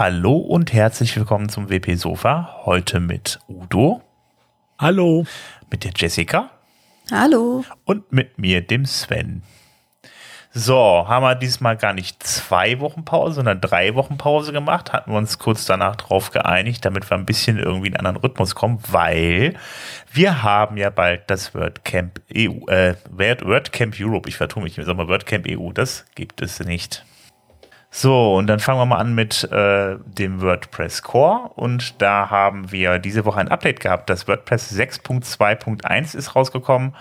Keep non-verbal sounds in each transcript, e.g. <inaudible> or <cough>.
Hallo und herzlich willkommen zum WP Sofa. Heute mit Udo. Hallo. Mit der Jessica. Hallo. Und mit mir, dem Sven. So, haben wir diesmal gar nicht zwei Wochen Pause, sondern drei Wochen Pause gemacht. Hatten wir uns kurz danach drauf geeinigt, damit wir ein bisschen irgendwie in einen anderen Rhythmus kommen, weil wir haben ja bald das WordCamp EU, äh, WordCamp Europe. Ich vertue mich, ich sag mal WordCamp EU. Das gibt es nicht. So, und dann fangen wir mal an mit äh, dem WordPress Core. Und da haben wir diese Woche ein Update gehabt. Das WordPress 6.2.1 ist rausgekommen.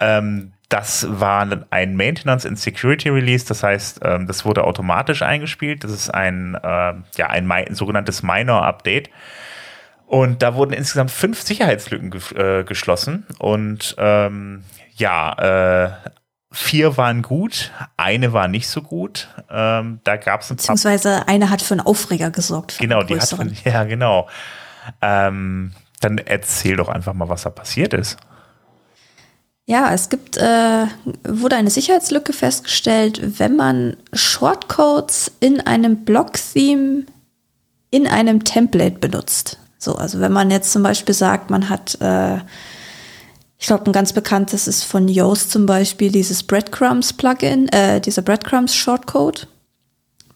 Ähm, das war ein Maintenance and Security Release, das heißt, ähm, das wurde automatisch eingespielt. Das ist ein, äh, ja, ein, ein sogenanntes Minor-Update. Und da wurden insgesamt fünf Sicherheitslücken ge äh, geschlossen. Und ähm, ja, äh, vier waren gut, eine war nicht so gut. Ähm, da gab es ein Beziehungsweise eine hat für einen Aufreger gesorgt. Genau, die hat für, <laughs> ja genau. Ähm, dann erzähl doch einfach mal, was da passiert ist. Ja, es gibt, äh, wurde eine Sicherheitslücke festgestellt, wenn man Shortcodes in einem Block-Theme in einem Template benutzt. So, also wenn man jetzt zum Beispiel sagt, man hat, äh, ich glaube, ein ganz bekanntes ist von Yoast zum Beispiel dieses Breadcrumbs-Plugin, äh, dieser Breadcrumbs-Shortcode,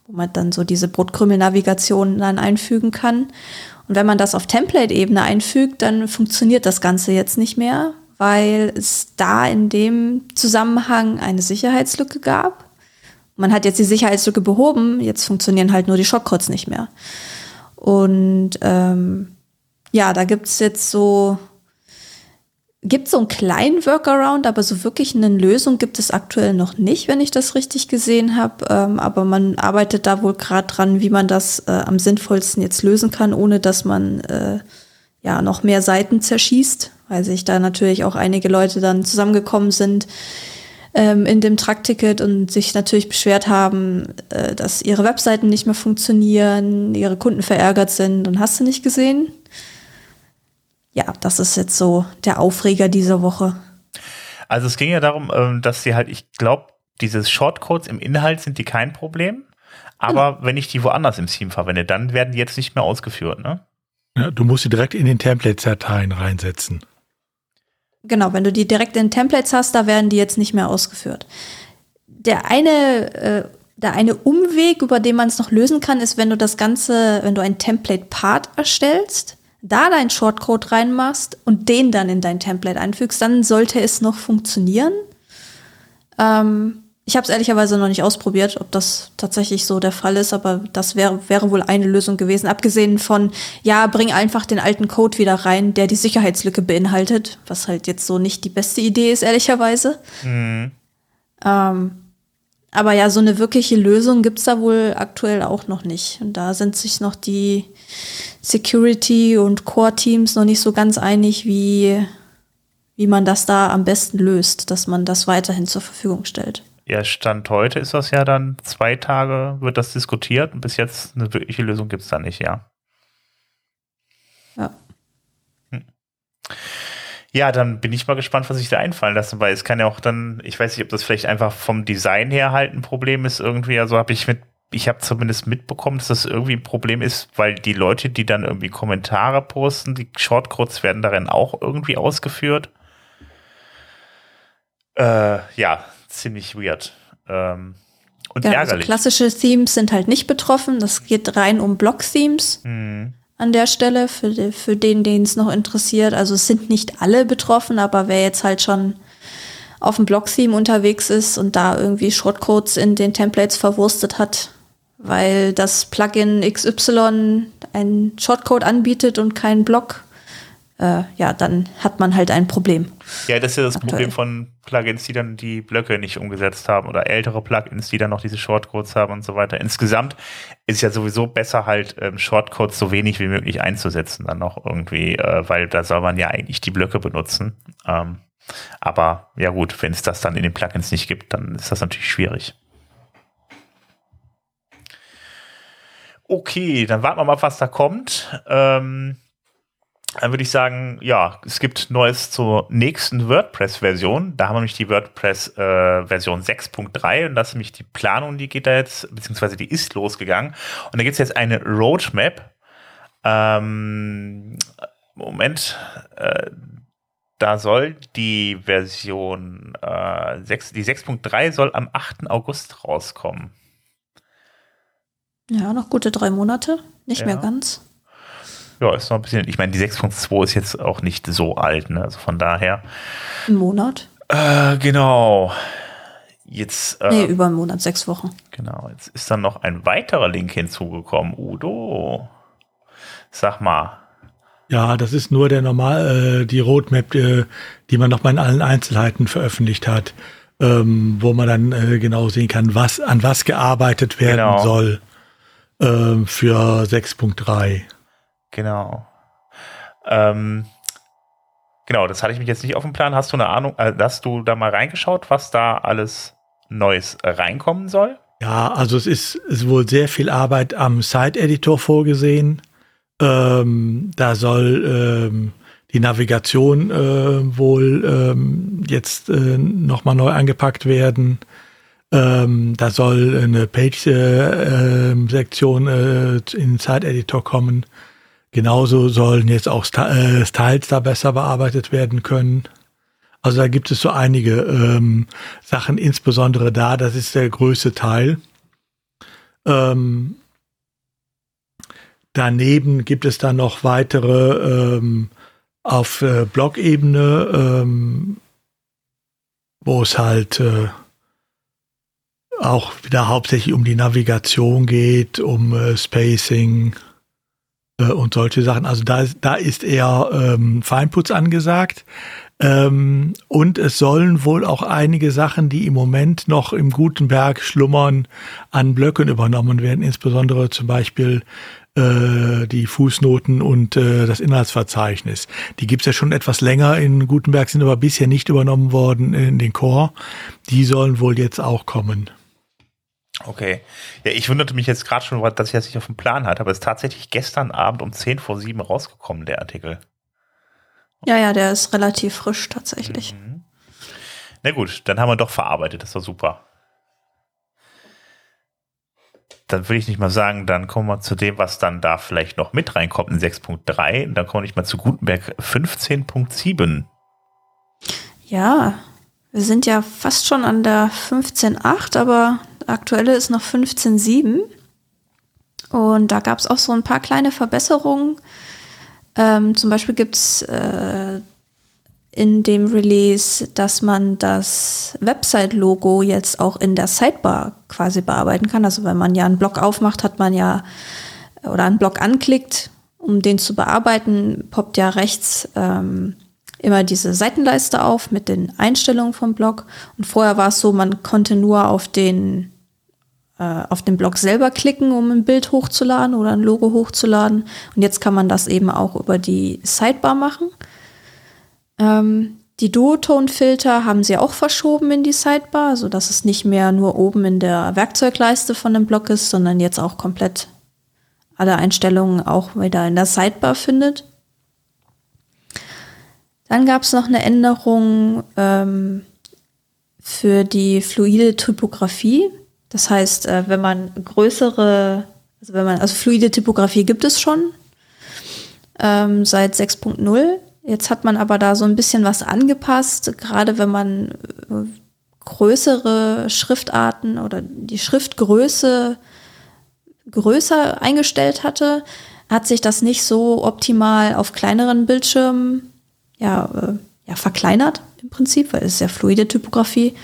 wo man dann so diese Brotkrümel-Navigation dann einfügen kann. Und wenn man das auf Template-Ebene einfügt, dann funktioniert das Ganze jetzt nicht mehr, weil es da in dem Zusammenhang eine Sicherheitslücke gab. Man hat jetzt die Sicherheitslücke behoben, jetzt funktionieren halt nur die Shortcodes nicht mehr. Und ähm, ja, da gibt's jetzt so, gibt so einen kleinen Workaround, aber so wirklich eine Lösung gibt es aktuell noch nicht, wenn ich das richtig gesehen habe. Ähm, aber man arbeitet da wohl gerade dran, wie man das äh, am sinnvollsten jetzt lösen kann, ohne dass man äh, ja noch mehr Seiten zerschießt weil sich da natürlich auch einige Leute dann zusammengekommen sind ähm, in dem Truck-Ticket und sich natürlich beschwert haben, äh, dass ihre Webseiten nicht mehr funktionieren, ihre Kunden verärgert sind und hast du nicht gesehen? Ja, das ist jetzt so der Aufreger dieser Woche. Also es ging ja darum, ähm, dass sie halt, ich glaube, diese Shortcodes im Inhalt sind die kein Problem. Aber hm. wenn ich die woanders im Theme verwende, dann werden die jetzt nicht mehr ausgeführt, ne? Ja, du musst sie direkt in den Template-Dateien reinsetzen. Genau, wenn du die direkt in Templates hast, da werden die jetzt nicht mehr ausgeführt. Der eine, äh, der eine Umweg, über den man es noch lösen kann, ist, wenn du das Ganze, wenn du ein Template-Part erstellst, da deinen Shortcode reinmachst und den dann in dein Template einfügst, dann sollte es noch funktionieren. Ähm, ich habe es ehrlicherweise noch nicht ausprobiert, ob das tatsächlich so der Fall ist, aber das wäre wäre wohl eine Lösung gewesen. Abgesehen von, ja, bring einfach den alten Code wieder rein, der die Sicherheitslücke beinhaltet, was halt jetzt so nicht die beste Idee ist, ehrlicherweise. Mhm. Ähm, aber ja, so eine wirkliche Lösung gibt's da wohl aktuell auch noch nicht. Und da sind sich noch die Security- und Core-Teams noch nicht so ganz einig, wie, wie man das da am besten löst, dass man das weiterhin zur Verfügung stellt. Ja, Stand heute ist das ja dann zwei Tage, wird das diskutiert und bis jetzt eine wirkliche Lösung gibt es da nicht, ja. Ja. Hm. Ja, dann bin ich mal gespannt, was sich da einfallen lassen, weil es kann ja auch dann, ich weiß nicht, ob das vielleicht einfach vom Design her halt ein Problem ist irgendwie. Also habe ich mit, ich habe zumindest mitbekommen, dass das irgendwie ein Problem ist, weil die Leute, die dann irgendwie Kommentare posten, die Shortcodes werden darin auch irgendwie ausgeführt. Äh, ja, ziemlich weird. Ähm, und ja, ärgerlich. Also klassische Themes sind halt nicht betroffen. Das geht rein um Block-Themes mhm. An der Stelle, für, für den, den es noch interessiert. Also es sind nicht alle betroffen, aber wer jetzt halt schon auf dem Block-Theme unterwegs ist und da irgendwie Shortcodes in den Templates verwurstet hat, weil das Plugin XY einen Shortcode anbietet und keinen Block, äh, ja, dann hat man halt ein Problem. Ja, das ist ja das aktuell. Problem von Plugins, die dann die Blöcke nicht umgesetzt haben oder ältere Plugins, die dann noch diese Shortcodes haben und so weiter. Insgesamt ist es ja sowieso besser halt ähm, Shortcodes so wenig wie möglich einzusetzen dann noch irgendwie, äh, weil da soll man ja eigentlich die Blöcke benutzen. Ähm, aber ja gut, wenn es das dann in den Plugins nicht gibt, dann ist das natürlich schwierig. Okay, dann warten wir mal, was da kommt. Ähm, dann würde ich sagen, ja, es gibt Neues zur nächsten WordPress-Version. Da haben wir nämlich die WordPress-Version äh, 6.3 und das ist nämlich die Planung, die geht da jetzt, beziehungsweise die ist losgegangen. Und da gibt es jetzt eine Roadmap. Ähm, Moment, äh, da soll die Version äh, 6, die 6.3 soll am 8. August rauskommen. Ja, noch gute drei Monate, nicht Ja. mehr ganz. Ja, ist noch ein bisschen, ich meine, die 6.2 ist jetzt auch nicht so alt, ne? Also von daher. Ein Monat? Äh, genau. Jetzt, äh, Nee, über einen Monat, sechs Wochen. genau, jetzt ist dann noch ein weiterer Link hinzugekommen. Udo. Sag mal. Ja, das ist nur der normal, äh, die Roadmap, äh, die man nochmal in allen Einzelheiten veröffentlicht hat, ähm, wo man dann äh, genau sehen kann, was an was gearbeitet werden Genau. soll ähm, für 6.3. Genau. Ähm, genau, das hatte ich mich jetzt nicht auf dem Plan. Hast du eine Ahnung, äh, du da mal reingeschaut, was da alles Neues reinkommen soll? Ja, also es ist, ist wohl sehr viel Arbeit am Site-Editor vorgesehen. Ähm, da soll ähm, die Navigation äh, wohl ähm, jetzt äh, nochmal neu angepackt werden. Ähm, da soll eine Page-Sektion äh, äh, in Site-Editor kommen. Genauso sollen jetzt auch äh, Styles da besser bearbeitet werden können. Also da gibt es so einige ähm, Sachen, insbesondere da, das ist der größte Teil. Ähm, daneben gibt es dann noch weitere ähm, auf äh, Blog-Ebene, ähm, wo es halt äh, auch wieder hauptsächlich um die Navigation geht, um äh, Spacing äh, und solche Sachen. Also da, ist- da ist eher ähm, Feinputz angesagt. Ähm, und es sollen wohl auch einige Sachen, die im Moment noch im Gutenberg schlummern, an Blöcken übernommen werden, insbesondere zum Beispiel äh, die Fußnoten und äh, das Inhaltsverzeichnis. Die gibt's ja schon etwas länger in Gutenberg, sind aber bisher nicht übernommen worden in den Core. Die sollen wohl jetzt auch kommen. Okay. Ja, ich wunderte mich jetzt gerade schon, dass ich das nicht auf dem Plan hatte, aber es ist tatsächlich gestern Abend um 10 vor 7 rausgekommen, der Artikel. Ja, ja, der ist relativ frisch tatsächlich. Mhm. Na gut, dann haben wir doch verarbeitet, das war super. Dann würde ich nicht mal sagen, dann kommen wir zu dem, was dann da vielleicht noch mit reinkommt in 6.3. Und dann kommen wir nicht mal zu Gutenberg 15.7. Ja, wir sind ja fast schon an der 15.8, aber aktuelle ist noch 15.7. Und da gab es auch so ein paar kleine Verbesserungen. Ähm, zum Beispiel gibt es äh, in dem Release, dass man das Website-Logo jetzt auch in der Sidebar quasi bearbeiten kann. Also wenn man ja einen Blog aufmacht, hat man ja oder einen Blog anklickt, um den zu bearbeiten, poppt ja rechts ähm, immer diese Seitenleiste auf mit den Einstellungen vom Blog. Und vorher war es so, man konnte nur auf den auf den Blog selber klicken, um ein Bild hochzuladen oder ein Logo hochzuladen. Und jetzt kann man das eben auch über die Sidebar machen. Ähm, die Duotone-Filter haben sie auch verschoben in die Sidebar, sodass es nicht mehr nur oben in der Werkzeugleiste von dem Blog ist, sondern jetzt auch komplett alle Einstellungen auch wieder in der Sidebar findet. Dann gab es noch eine Änderung ähm, für die fluide Typografie. Das heißt, äh, wenn man größere, also wenn man, also fluide Typografie gibt es schon ähm, seit 6.0. Jetzt hat man aber da so ein bisschen was angepasst, gerade wenn man äh, größere Schriftarten oder die Schriftgröße größer eingestellt hatte, hat sich das nicht so optimal auf kleineren Bildschirmen ja, äh, ja, verkleinert im Prinzip, weil es ist ja fluide Typografie.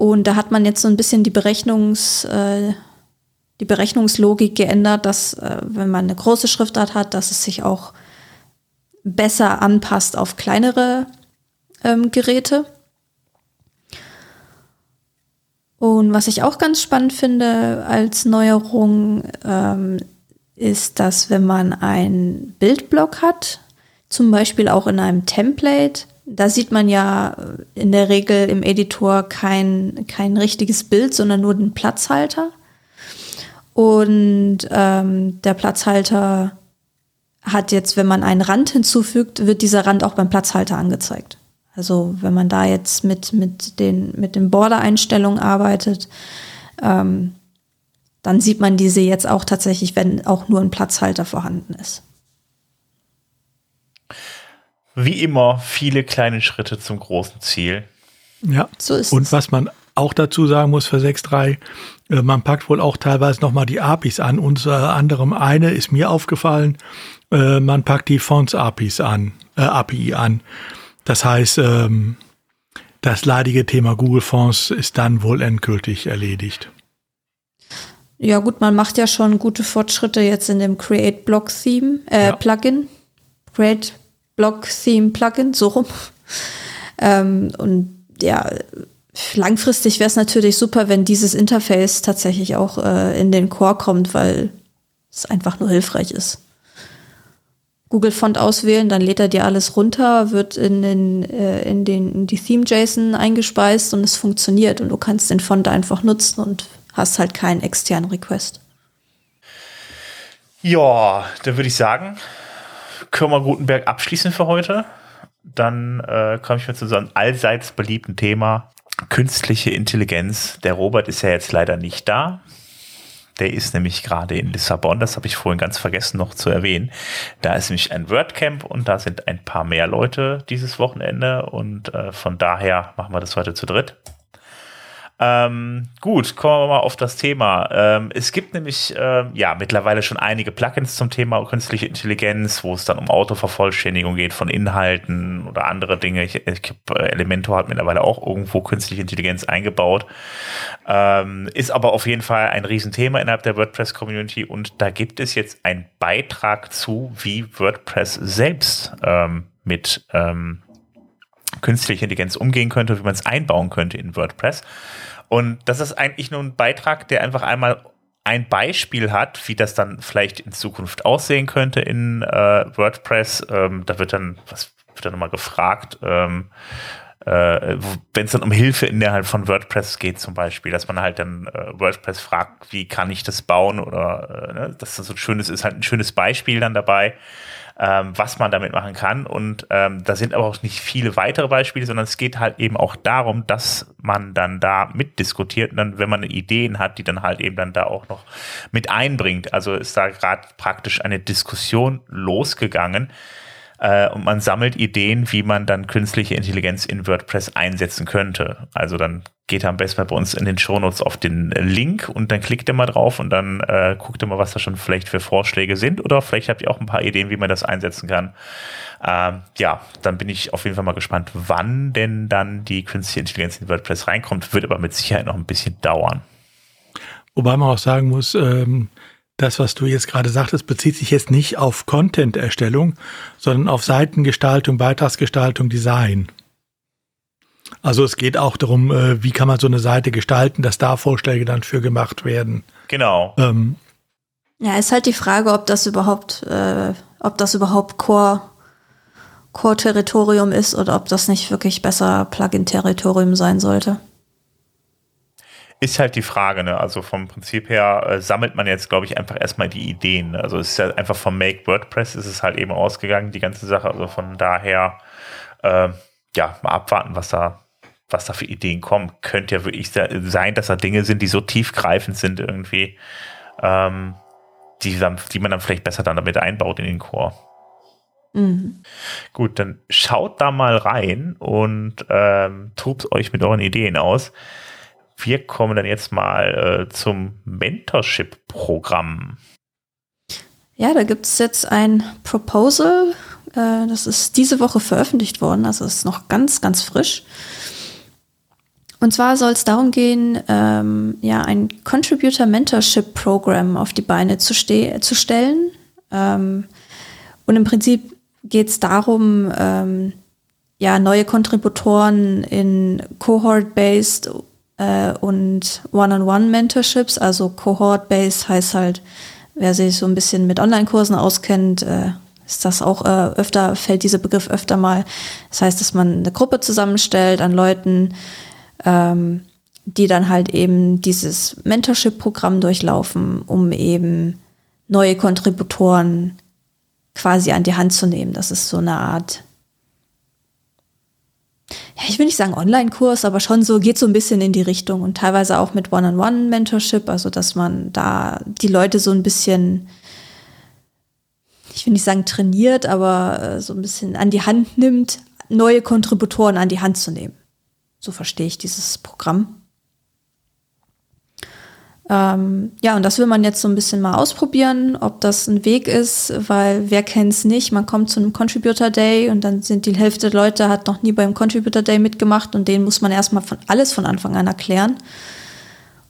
Und da hat man jetzt so ein bisschen die Berechnungs, äh, die Berechnungslogik geändert, dass äh, wenn man eine große Schriftart hat, dass es sich auch besser anpasst auf kleinere ähm, Geräte. Und was ich auch ganz spannend finde als Neuerung, ähm, ist, dass wenn man einen Bildblock hat, zum Beispiel auch in einem Template, da sieht man ja in der Regel im Editor kein, kein richtiges Bild, sondern nur den Platzhalter. Und ähm, der Platzhalter hat jetzt, wenn man einen Rand hinzufügt, wird dieser Rand auch beim Platzhalter angezeigt. Also wenn man da jetzt mit, mit den, mit den Border-Einstellungen arbeitet, ähm, dann sieht man diese jetzt auch tatsächlich, wenn auch nur ein Platzhalter vorhanden ist. Wie immer, viele kleine Schritte zum großen Ziel. Ja. So ist Und was man auch dazu sagen muss für 6.3, äh, man packt wohl auch teilweise nochmal die APIs an. Unter anderem eine ist mir aufgefallen, äh, man packt die Fonts-APIs an, äh, API an. Das heißt, ähm, das leidige Thema Google Fonts ist dann wohl endgültig erledigt. Ja gut, man macht ja schon gute Fortschritte jetzt in dem Create Block Theme äh, ja. Plugin. Create Block Theme Plugin, so rum. ähm, und ja, langfristig wäre es natürlich super, wenn dieses Interface tatsächlich auch äh, in den Core kommt, weil es einfach nur hilfreich ist. Google Font auswählen, dann lädt er dir alles runter, wird in den, äh, in den in die Theme JSON eingespeist und es funktioniert und du kannst den Font einfach nutzen und hast halt keinen externen Request. Ja, dann würde ich sagen, wir Gutenberg abschließen für heute. Dann äh, komme ich mal zu so einem allseits beliebten Thema. Künstliche Intelligenz. Der Robert ist ja jetzt leider nicht da. Der ist nämlich gerade in Lissabon, das habe ich vorhin ganz vergessen noch zu erwähnen. Da ist nämlich ein WordCamp und da sind ein paar mehr Leute dieses Wochenende und äh, von daher machen wir das heute zu dritt. Ähm, gut, kommen wir mal auf das Thema. Ähm, es gibt nämlich äh, ja mittlerweile schon einige Plugins zum Thema künstliche Intelligenz, wo es dann um Autovervollständigung geht von Inhalten oder andere Dinge. Ich, ich äh, Elementor hat mittlerweile auch irgendwo künstliche Intelligenz eingebaut. Ähm, ist aber auf jeden Fall ein Riesenthema innerhalb der WordPress-Community und da gibt es jetzt einen Beitrag zu, wie WordPress selbst ähm, mit ähm, künstlicher Intelligenz umgehen könnte, wie man es einbauen könnte in WordPress. Und das ist eigentlich nur ein Beitrag, der einfach einmal ein Beispiel hat, wie das dann vielleicht in Zukunft aussehen könnte in äh, WordPress. Ähm, da wird dann, was wird dann nochmal gefragt, ähm, äh, wenn es dann um Hilfe innerhalb von WordPress geht zum Beispiel, dass man halt dann äh, WordPress fragt, wie kann ich das bauen oder äh, ne, dass das so ein schönes ist, halt ein schönes Beispiel dann dabei ähm, was man damit machen kann. Und ähm, da sind aber auch nicht viele weitere Beispiele, sondern es geht halt eben auch darum, dass man dann da mitdiskutiert und dann, wenn man Ideen hat, die dann halt eben dann da auch noch mit einbringt. Also ist da gerade praktisch eine Diskussion losgegangen äh, und man sammelt Ideen, wie man dann künstliche Intelligenz in WordPress einsetzen könnte. Also dann geht am besten mal bei uns in den Shownotes auf den Link und dann klickt ihr mal drauf und dann äh, guckt ihr mal, was da schon vielleicht für Vorschläge sind oder vielleicht habt ihr auch ein paar Ideen, wie man das einsetzen kann. Ähm, ja, dann bin ich auf jeden Fall mal gespannt, wann denn dann die künstliche Intelligenz in WordPress reinkommt, wird aber mit Sicherheit noch ein bisschen dauern. Wobei man auch sagen muss, ähm, das, was du jetzt gerade sagtest, bezieht sich jetzt nicht auf Content-Erstellung, sondern auf Seitengestaltung, Beitragsgestaltung, Design. Also es geht auch darum, äh, wie kann man so eine Seite gestalten, dass da Vorschläge dann für gemacht werden. Genau. Ähm, ja, ist halt die Frage, ob das überhaupt, äh, ob das überhaupt Core, Core-Territorium ist oder ob das nicht wirklich besser Plugin-Territorium sein sollte. Ist halt die Frage, ne? Also vom Prinzip her äh, sammelt man jetzt, glaube ich, einfach erstmal die Ideen. Ne? Also es ist ja einfach vom Make WordPress ist es halt eben ausgegangen, die ganze Sache. Also von daher, äh, ja, mal abwarten, was da, was da für Ideen kommen. Könnte ja wirklich sein, dass da Dinge sind, die so tiefgreifend sind irgendwie, ähm, die, dann, die man dann vielleicht besser dann damit einbaut in den Core. Mhm. Gut, dann schaut da mal rein und ähm, tobt euch mit euren Ideen aus. Wir kommen dann jetzt mal äh, zum Mentorship-Programm. Ja, da gibt es jetzt ein Proposal. Äh, das ist diese Woche veröffentlicht worden, also ist noch ganz, ganz frisch. Und zwar soll es darum gehen, ähm, ja, ein Contributor Mentorship Program auf die Beine zu, zu stellen. Ähm, und im Prinzip geht es darum, ähm, ja, neue Kontributoren in Cohort-based äh, und One-on-One-Mentorships. Also Cohort-Based heißt halt, wer sich so ein bisschen mit Online-Kursen auskennt, äh, ist das auch äh, öfter, fällt dieser Begriff öfter mal. Das heißt, dass man eine Gruppe zusammenstellt an Leuten, ähm, die dann halt eben dieses Mentorship-Programm durchlaufen, um eben neue Kontributoren quasi an die Hand zu nehmen. Das ist so eine Art, ja, ich will nicht sagen Online-Kurs, aber schon so, geht so ein bisschen in die Richtung und teilweise auch mit One-on-One-Mentorship, also dass man da die Leute so ein bisschen, ich will nicht sagen trainiert, aber äh, so ein bisschen an die Hand nimmt, neue Kontributoren an die Hand zu nehmen. So verstehe ich dieses Programm. Ähm, ja, und das will man jetzt so ein bisschen mal ausprobieren, ob das ein Weg ist, weil wer kennt es nicht, man kommt zu einem Contributor Day und dann sind die Hälfte der Leute hat noch nie beim Contributor Day mitgemacht und denen muss man erstmal von alles von Anfang an erklären.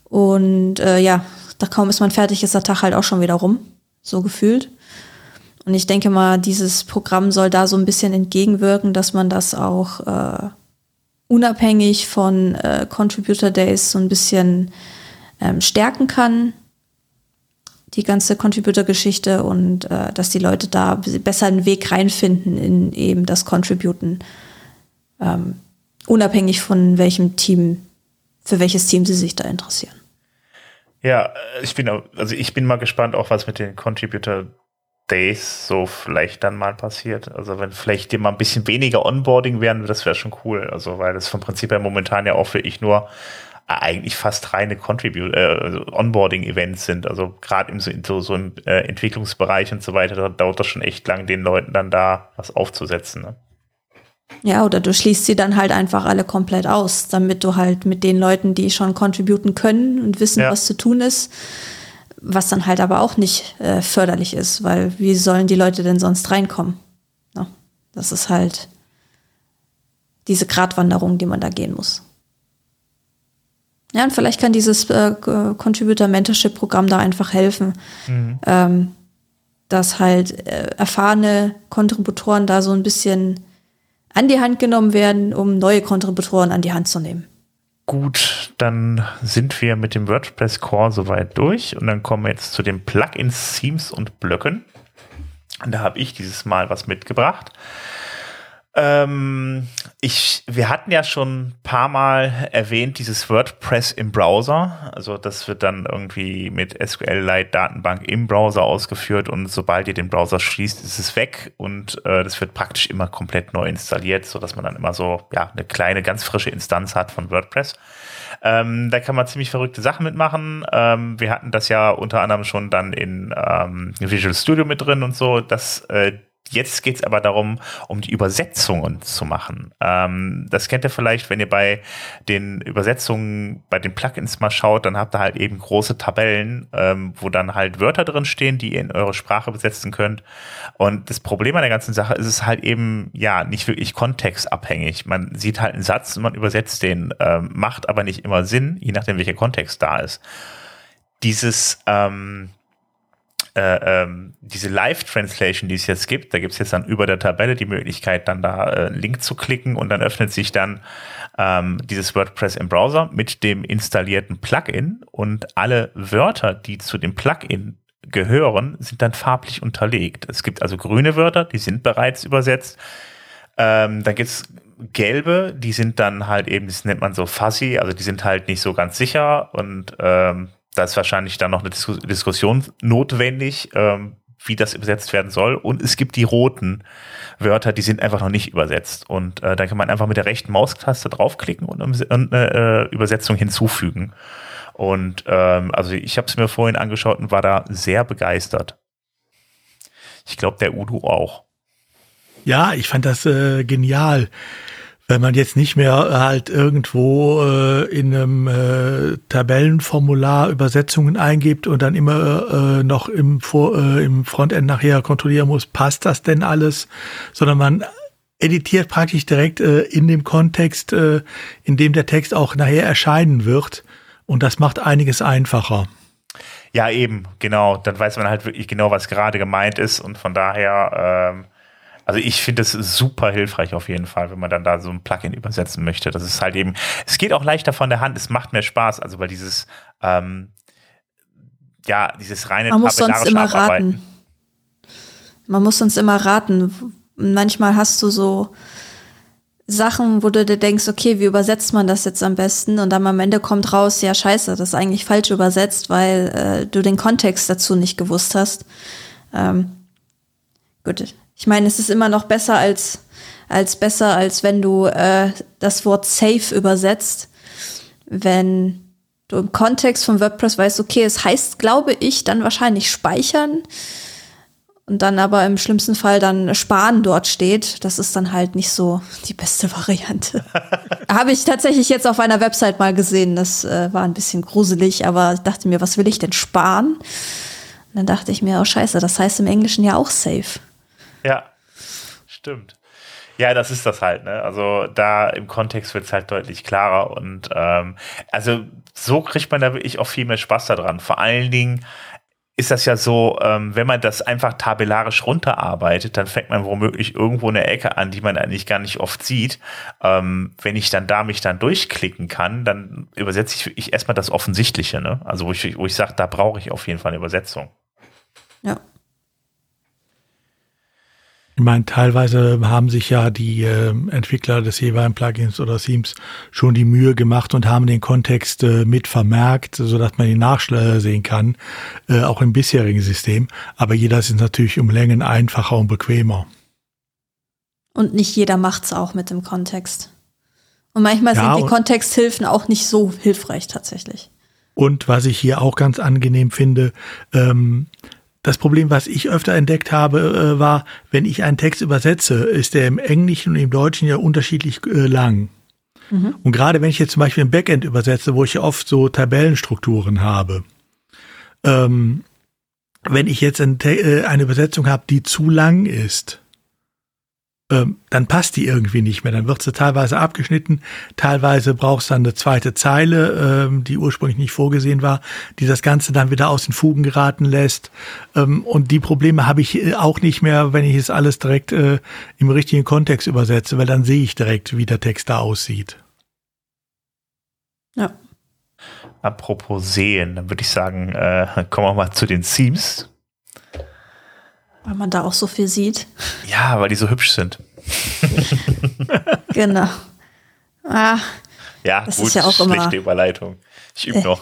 Und äh, ja, da kaum ist man fertig, ist der Tag halt auch schon wieder rum, so gefühlt. Und ich denke mal, dieses Programm soll da so ein bisschen entgegenwirken, dass man das auch äh, unabhängig von äh, Contributor Days so ein bisschen ähm, stärken kann, die ganze Contributor-Geschichte und äh, dass die Leute da besser einen Weg reinfinden in eben das Contributen, ähm, unabhängig von welchem Team, für welches Team sie sich da interessieren. Ja, ich bin, also ich bin mal gespannt, auch was mit den Contributor Days so vielleicht dann mal passiert. Also wenn vielleicht mal ein bisschen weniger Onboarding wären, das wäre schon cool. Also weil das vom Prinzip her momentan ja auch für ich nur eigentlich fast reine Contribute, äh, also Onboarding-Events sind. Also gerade im so, so im äh, Entwicklungsbereich und so weiter, da dauert das schon echt lang, den Leuten dann da was aufzusetzen. Ne? Ja, oder du schließt sie dann halt einfach alle komplett aus, damit du halt mit den Leuten, die schon contributen können und wissen, ja. was zu tun ist, was dann halt aber auch nicht äh, förderlich ist, weil wie sollen die Leute denn sonst reinkommen? Ja, das ist halt diese Gratwanderung, die man da gehen muss. Ja, und vielleicht kann dieses äh, Contributor Mentorship Programm da einfach helfen, mhm. ähm, dass halt äh, erfahrene Kontributoren da so ein bisschen an die Hand genommen werden, um neue Kontributoren an die Hand zu nehmen. Gut, dann sind wir mit dem WordPress Core soweit durch und dann kommen wir jetzt zu den Plugins, Themes und Blöcken. Und da habe ich dieses Mal was mitgebracht. Ähm, ich, wir hatten ja schon ein paar Mal erwähnt, dieses WordPress im Browser. Also das wird dann irgendwie mit SQL-Lite-Datenbank im Browser ausgeführt und sobald ihr den Browser schließt, ist es weg und äh, das wird praktisch immer komplett neu installiert, sodass man dann immer so ja eine kleine, ganz frische Instanz hat von WordPress. Ähm, da kann man ziemlich verrückte Sachen mitmachen. Ähm, wir hatten das ja unter anderem schon dann in ähm, Visual Studio mit drin und so, dass äh, Jetzt geht es aber darum, um die Übersetzungen zu machen. Ähm, das kennt ihr vielleicht, wenn ihr bei den Übersetzungen, bei den Plugins mal schaut, dann habt ihr halt eben große Tabellen, ähm, wo dann halt Wörter drin stehen, die ihr in eure Sprache übersetzen könnt. Und das Problem an der ganzen Sache ist es halt eben, ja, nicht wirklich kontextabhängig. Man sieht halt einen Satz und man übersetzt den, ähm, macht aber nicht immer Sinn, je nachdem, welcher Kontext da ist. Dieses, ähm, äh, ähm, diese Live-Translation, die es jetzt gibt, da gibt es jetzt dann über der Tabelle die Möglichkeit, dann da äh, einen Link zu klicken und dann öffnet sich dann ähm, dieses WordPress im Browser mit dem installierten Plugin und alle Wörter, die zu dem Plugin gehören, sind dann farblich unterlegt. Es gibt also grüne Wörter, die sind bereits übersetzt. Ähm, dann gibt's gelbe, die sind dann halt eben, das nennt man so fuzzy, also die sind halt nicht so ganz sicher und ähm, da ist wahrscheinlich dann noch eine Dis Diskussion notwendig, ähm, wie das übersetzt werden soll. Und es gibt die roten Wörter, die sind einfach noch nicht übersetzt. Und äh, da kann man einfach mit der rechten Maustaste draufklicken und eine äh, Übersetzung hinzufügen. Und ähm, also ich habe es mir vorhin angeschaut und war da sehr begeistert. Ich glaube, der Udo auch. Ja, ich fand das äh, genial wenn man jetzt nicht mehr halt irgendwo äh, in einem äh, Tabellenformular Übersetzungen eingibt und dann immer äh, noch im, Vor äh, im Frontend nachher kontrollieren muss, passt das denn alles, sondern man editiert praktisch direkt äh, in dem Kontext, äh, in dem der Text auch nachher erscheinen wird und das macht einiges einfacher. Ja, eben, genau. Dann weiß man halt wirklich genau, was gerade gemeint ist und von daher ähm also ich finde es super hilfreich auf jeden Fall, wenn man dann da so ein Plugin übersetzen möchte. Das ist halt eben, es geht auch leichter von der Hand, es macht mehr Spaß, also weil dieses, ähm, ja, dieses reine Man muss sonst immer raten. Man muss sonst immer raten. Manchmal hast du so Sachen, wo du dir denkst, okay, wie übersetzt man das jetzt am besten? Und dann am Ende kommt raus, ja, scheiße, das ist eigentlich falsch übersetzt, weil äh, du den Kontext dazu nicht gewusst hast. Ähm, gut, ich meine, es ist immer noch besser als, als besser, als wenn du äh, das Wort safe übersetzt. Wenn du im Kontext von WordPress weißt, okay, es heißt, glaube ich, dann wahrscheinlich speichern und dann aber im schlimmsten Fall dann sparen dort steht, das ist dann halt nicht so die beste <laughs> Variante. <laughs> Habe ich tatsächlich jetzt auf einer Website mal gesehen, das äh, war ein bisschen gruselig, aber ich dachte mir, was will ich denn sparen? Und dann dachte ich mir, oh scheiße, das heißt im Englischen ja auch safe. Ja, stimmt. Ja, das ist das halt, ne? Also da im Kontext wird es halt deutlich klarer und ähm, also so kriegt man da wirklich auch viel mehr Spaß daran. Vor allen Dingen ist das ja so, ähm, wenn man das einfach tabellarisch runterarbeitet, dann fängt man womöglich irgendwo eine Ecke an, die man eigentlich gar nicht oft sieht. Ähm, wenn ich dann da mich dann durchklicken kann, dann übersetze ich, ich erstmal das Offensichtliche, ne? Also wo ich, wo ich sage, da brauche ich auf jeden Fall eine Übersetzung. Ja. Ich meine, teilweise haben sich ja die äh, Entwickler des jeweiligen Plugins oder Themes schon die Mühe gemacht und haben den Kontext äh, mit vermerkt, sodass man ihn nachsehen kann, äh, auch im bisherigen System. Aber jeder ist natürlich um Längen einfacher und bequemer. Und nicht jeder macht's auch mit dem Kontext. Und manchmal ja, sind die Kontexthilfen auch nicht so hilfreich tatsächlich. Und was ich hier auch ganz angenehm finde, ähm, das Problem, was ich öfter entdeckt habe, äh, war, wenn ich einen Text übersetze, ist der im Englischen und im Deutschen ja unterschiedlich äh, lang. Mhm. Und gerade wenn ich jetzt zum Beispiel ein Backend übersetze, wo ich ja oft so Tabellenstrukturen habe, ähm, wenn ich jetzt äh, eine Übersetzung habe, die zu lang ist, ähm, dann passt die irgendwie nicht mehr. Dann wird sie teilweise abgeschnitten, teilweise braucht es dann eine zweite Zeile, ähm, die ursprünglich nicht vorgesehen war, die das Ganze dann wieder aus den Fugen geraten lässt. Ähm, und die Probleme habe ich äh, auch nicht mehr, wenn ich es alles direkt äh, im richtigen Kontext übersetze, weil dann sehe ich direkt, wie der Text da aussieht. Ja. Apropos sehen, dann würde ich sagen, äh, kommen wir mal zu den Themes. Weil man da auch so viel sieht. Ja, weil die so hübsch sind. <laughs> genau. Ah, ja, das gut, ist ja auch schlechte immer, Überleitung. Ich übe äh, noch.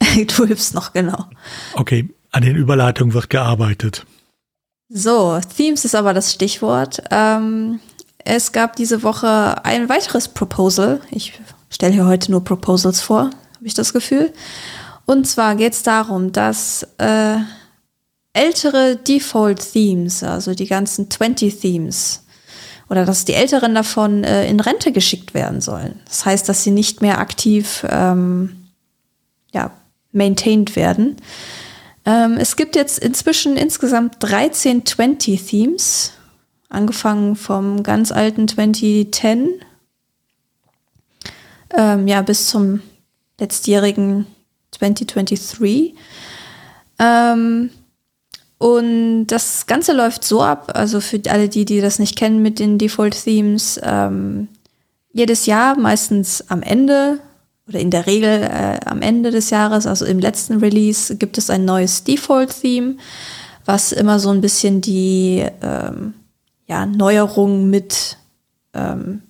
<laughs> du übst noch, genau. Okay, an den Überleitungen wird gearbeitet. So, Themes ist aber das Stichwort. Ähm, es gab diese Woche ein weiteres Proposal. Ich stelle hier heute nur Proposals vor, habe ich das Gefühl. Und zwar geht es darum, dass äh, ältere Default-Themes, also die ganzen 20-Themes, oder dass die älteren davon äh, in Rente geschickt werden sollen. Das heißt, dass sie nicht mehr aktiv ähm, ja, maintained werden. Ähm, es gibt jetzt inzwischen insgesamt 13 20-Themes, angefangen vom ganz alten 2010 ähm, ja, bis zum letztjährigen 2023. Ähm, und das Ganze läuft so ab, also für alle die, die das nicht kennen mit den Default-Themes, ähm, jedes Jahr, meistens am Ende oder in der Regel äh, am Ende des Jahres, also im letzten Release, gibt es ein neues Default-Theme, was immer so ein bisschen die ähm, ja, Neuerungen mit, ähm,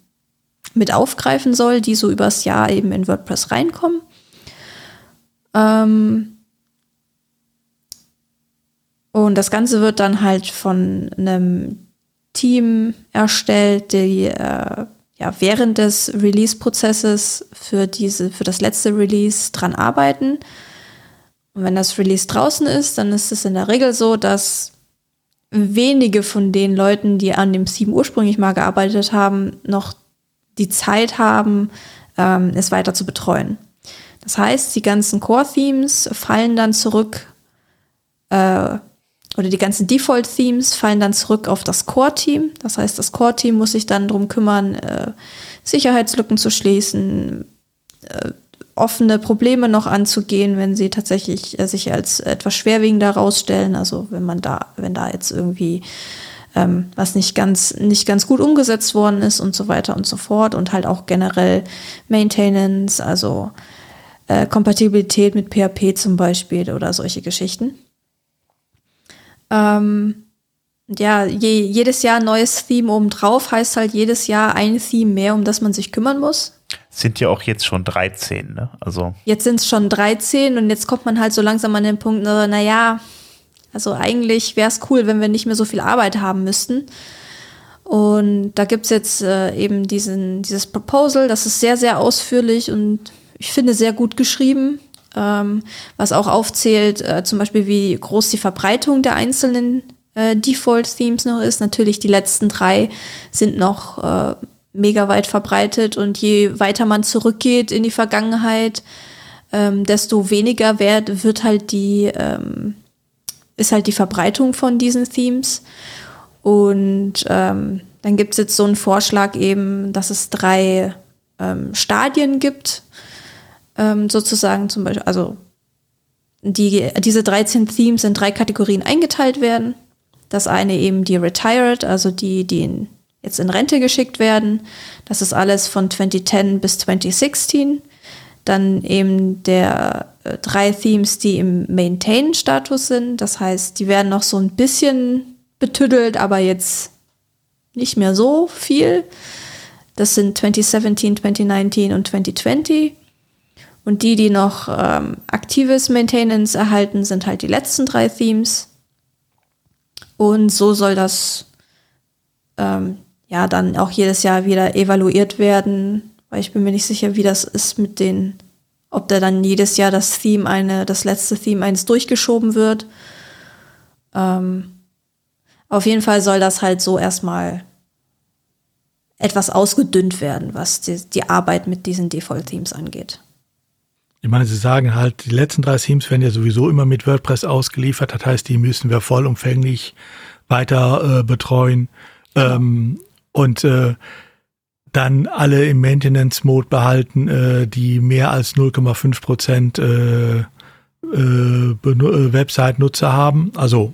mit aufgreifen soll, die so übers Jahr eben in WordPress reinkommen. Ähm, und das Ganze wird dann halt von einem Team erstellt, die äh, ja während des Release-Prozesses für diese, für das letzte Release dran arbeiten. Und wenn das Release draußen ist, dann ist es in der Regel so, dass wenige von den Leuten, die an dem Theme ursprünglich mal gearbeitet haben, noch die Zeit haben, ähm, es weiter zu betreuen. Das heißt, die ganzen Core-Themes fallen dann zurück äh, oder die ganzen Default-Themes fallen dann zurück auf das Core-Team. Das heißt, das Core-Team muss sich dann darum kümmern, äh, Sicherheitslücken zu schließen, äh, offene Probleme noch anzugehen, wenn sie tatsächlich äh, sich als etwas schwerwiegender herausstellen. Also wenn man da, wenn da jetzt irgendwie ähm, was nicht ganz, nicht ganz gut umgesetzt worden ist und so weiter und so fort. Und halt auch generell Maintenance, also äh, Kompatibilität mit PHP zum Beispiel oder solche Geschichten. Ähm, ja, je, jedes Jahr ein neues Theme obendrauf heißt halt jedes Jahr ein Theme mehr, um das man sich kümmern muss. Sind ja auch jetzt schon 13, ne? Also. Jetzt sind es schon 13 und jetzt kommt man halt so langsam an den Punkt, naja, Also eigentlich wäre es cool, wenn wir nicht mehr so viel Arbeit haben müssten. Und da gibt's jetzt äh, eben diesen, dieses Proposal, das ist sehr, sehr ausführlich und ich finde sehr gut geschrieben, ähm, was auch aufzählt, äh, zum Beispiel wie groß die Verbreitung der einzelnen äh, Default-Themes noch ist. Natürlich die letzten drei sind noch äh, mega weit verbreitet und je weiter man zurückgeht in die Vergangenheit, ähm, desto weniger wert wird halt die, ähm, ist halt die Verbreitung von diesen Themes. Und ähm, dann gibt es jetzt so einen Vorschlag eben, dass es drei ähm, Stadien gibt, ähm, sozusagen zum Beispiel, also die, diese 13 Themes in drei Kategorien eingeteilt werden. Das eine eben die Retired, also die, die in, jetzt in Rente geschickt werden. Das ist alles von 2010 bis 2016. Dann eben der äh, drei Themes, die im Maintain-Status sind. Das heißt, die werden noch so ein bisschen betüdelt, aber jetzt nicht mehr so viel. Das sind 2017, 2019 und 2020. Und die, die noch ähm, aktives Maintenance erhalten, sind halt die letzten drei Themes. Und so soll das ähm, ja dann auch jedes Jahr wieder evaluiert werden, weil ich bin mir nicht sicher, wie das ist mit den, ob da dann jedes Jahr das Theme eine, das letzte Theme eins durchgeschoben wird. Ähm, auf jeden Fall soll das halt so erstmal etwas ausgedünnt werden, was die, die Arbeit mit diesen Default-Themes angeht. Ich meine, Sie sagen halt, die letzten drei Themes werden ja sowieso immer mit WordPress ausgeliefert. Das heißt, die müssen wir vollumfänglich weiter äh, betreuen. Genau. Ähm, und äh, dann alle im Maintenance-Mode behalten, äh, die mehr als 0,5 Prozent äh, äh, äh, Website-Nutzer haben. Also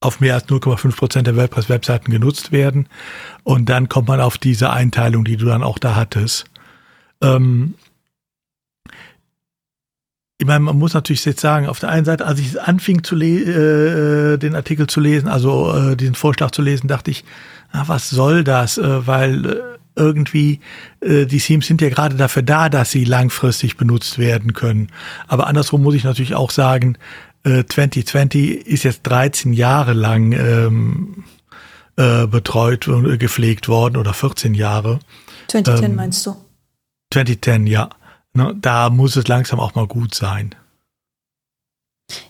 auf mehr als 0,5 Prozent der WordPress-Webseiten genutzt werden. Und dann kommt man auf diese Einteilung, die du dann auch da hattest. Ähm, ich meine, man muss natürlich jetzt sagen, auf der einen Seite, als ich anfing zu äh, den Artikel zu lesen, also äh, diesen Vorschlag zu lesen, dachte ich, na, was soll das? Äh, weil äh, irgendwie äh, die Themes sind ja gerade dafür da, dass sie langfristig benutzt werden können. Aber andersrum muss ich natürlich auch sagen, äh, 2020 ist jetzt 13 Jahre lang ähm, äh, betreut und äh, gepflegt worden oder 14 Jahre. 2010 ähm, meinst du? 2010, ja. Ne, da muss es langsam auch mal gut sein.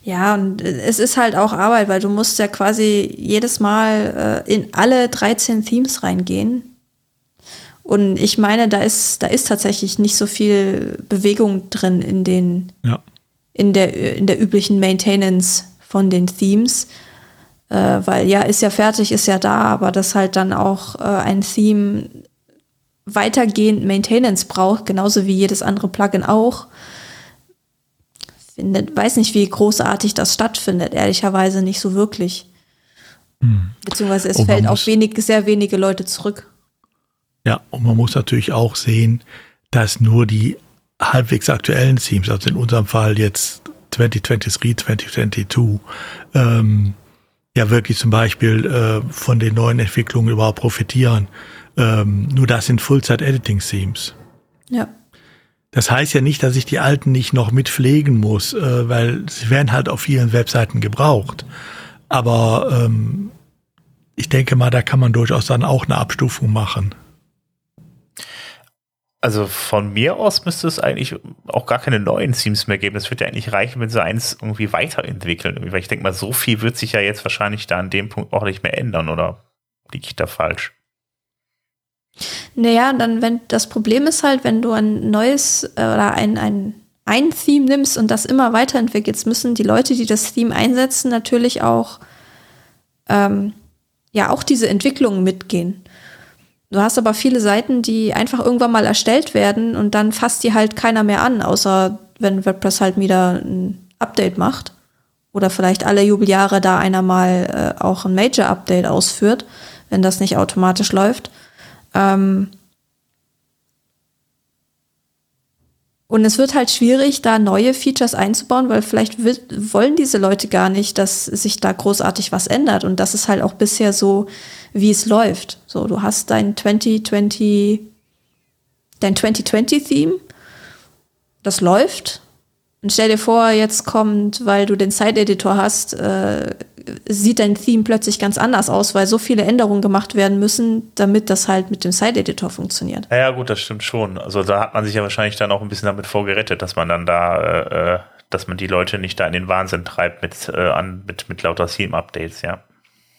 Ja, und es ist halt auch Arbeit, weil du musst ja quasi jedes Mal äh, in alle 13 Themes reingehen. Und ich meine, da ist, da ist tatsächlich nicht so viel Bewegung drin in den, ja. in der, in der üblichen Maintenance von den Themes. Äh, weil ja, ist ja fertig, ist ja da, aber dass halt dann auch äh, ein Theme weitergehend Maintenance braucht, genauso wie jedes andere Plugin auch. Finde, weiß nicht, wie großartig das stattfindet, ehrlicherweise nicht so wirklich. Hm. Beziehungsweise es fällt auf wenig, sehr wenige Leute zurück. Ja, und man muss natürlich auch sehen, dass nur die halbwegs aktuellen Themes, also in unserem Fall jetzt 2023, 2022, ähm, ja wirklich zum Beispiel äh, von den neuen Entwicklungen überhaupt profitieren. Ähm, nur das sind Full-Zeit-Editing-Themes. Ja. Das heißt ja nicht, dass ich die alten nicht noch mit pflegen muss, äh, weil sie werden halt auf vielen Webseiten gebraucht. Aber ähm, ich denke mal, da kann man durchaus dann auch eine Abstufung machen. Also von mir aus müsste es eigentlich auch gar keine neuen Themes mehr geben. Es wird ja eigentlich reichen, wenn sie eins irgendwie weiterentwickeln. Weil ich denke mal, so viel wird sich ja jetzt wahrscheinlich da an dem Punkt auch nicht mehr ändern, oder liege ich da falsch? Naja, dann, wenn das Problem ist halt, wenn du ein neues äh, oder ein, ein, ein Theme nimmst und das immer weiterentwickelst, müssen die Leute, die das Theme einsetzen, natürlich auch ähm, ja auch diese Entwicklungen mitgehen. Du hast aber viele Seiten, die einfach irgendwann mal erstellt werden und dann fasst die halt keiner mehr an, außer wenn WordPress halt wieder ein Update macht. Oder vielleicht alle Jubeljahre da einer mal äh, auch ein Major-Update ausführt, wenn das nicht automatisch läuft. Ähm und es wird halt schwierig, da neue Features einzubauen, weil vielleicht wollen diese Leute gar nicht, dass sich da großartig was ändert. Und das ist halt auch bisher so, wie es läuft. So, du hast dein 2020, dein 2020-Theme, das läuft. Und stell dir vor, jetzt kommt, weil du den Site-Editor hast, äh, sieht dein Theme plötzlich ganz anders aus, weil so viele Änderungen gemacht werden müssen, damit das halt mit dem Site-Editor funktioniert. Ja, ja, gut, das stimmt schon. Also da hat man sich ja wahrscheinlich dann auch ein bisschen damit vorgerettet, dass man dann da, äh, äh dass man die Leute nicht da in den Wahnsinn treibt mit, äh, an, mit, mit lauter Theme-Updates, ja.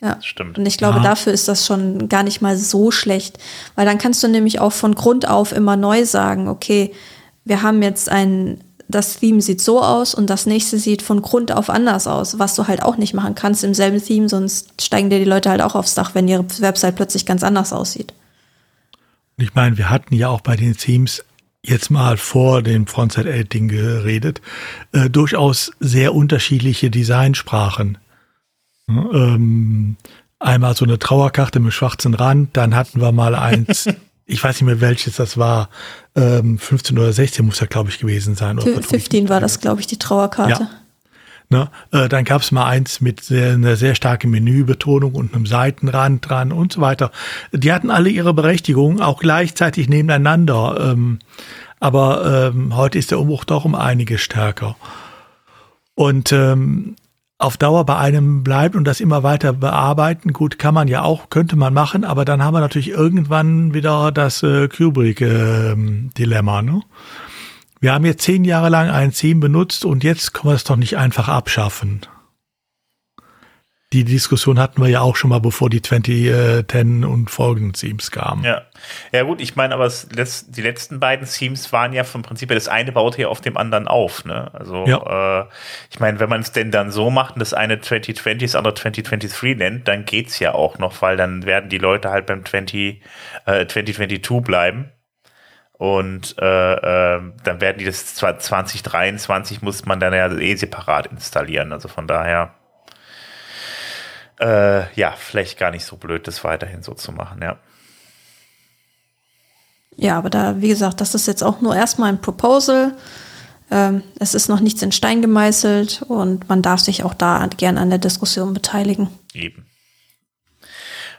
Ja, das stimmt. Und ich glaube, ja. dafür ist das schon gar nicht mal so schlecht, weil dann kannst du nämlich auch von Grund auf immer neu sagen, okay, wir haben jetzt ein das Theme sieht so aus und das nächste sieht von Grund auf anders aus, was du halt auch nicht machen kannst im selben Theme, sonst steigen dir die Leute halt auch aufs Dach, wenn ihre Website plötzlich ganz anders aussieht. Ich meine, wir hatten ja auch bei den Themes jetzt mal vor dem Frontside-Editing geredet, äh, durchaus sehr unterschiedliche Designsprachen. ähm, einmal so eine Trauerkarte mit schwarzen Rand, dann hatten wir mal eins <laughs> ich weiß nicht mehr welches das war, ähm, 15 oder 16 muss ja, glaube ich, gewesen sein. Oder 15 war das, glaube ich, die Trauerkarte. Ja. Ne? Äh, dann gab es mal eins mit sehr, einer sehr starken Menübetonung und einem Seitenrand dran und so weiter. Die hatten alle ihre Berechtigung, auch gleichzeitig nebeneinander. Ähm, aber ähm, heute ist der Umbruch doch um einiges stärker. Und ähm, auf Dauer bei einem bleibt und das immer weiter bearbeiten, gut, kann man ja auch, könnte man machen, aber dann haben wir natürlich irgendwann wieder das äh, Kubrick-Dilemma. Äh, ne? Wir haben jetzt zehn Jahre lang ein Theme benutzt und jetzt können wir es doch nicht einfach abschaffen die Diskussion hatten wir ja auch schon mal, bevor die 2010 und folgenden Themes kamen. Ja, ja gut, ich meine, aber es, die letzten beiden Themes waren ja vom Prinzip, das eine baut hier auf dem anderen auf. Ne? Also ja. äh, ich meine, wenn man es denn dann so macht und das eine 2020, das andere 2023 nennt, dann geht's ja auch noch, weil dann werden die Leute halt beim 20, äh, 2022 bleiben. Und äh, äh, dann werden die das 2023 muss man dann ja eh separat installieren. Also von daher äh, ja, vielleicht gar nicht so blöd, das weiterhin so zu machen, ja. Ja, aber da, wie gesagt, das ist jetzt auch nur erstmal ein Proposal. Ähm, es ist noch nichts in Stein gemeißelt und man darf sich auch da gerne an der Diskussion beteiligen. Eben.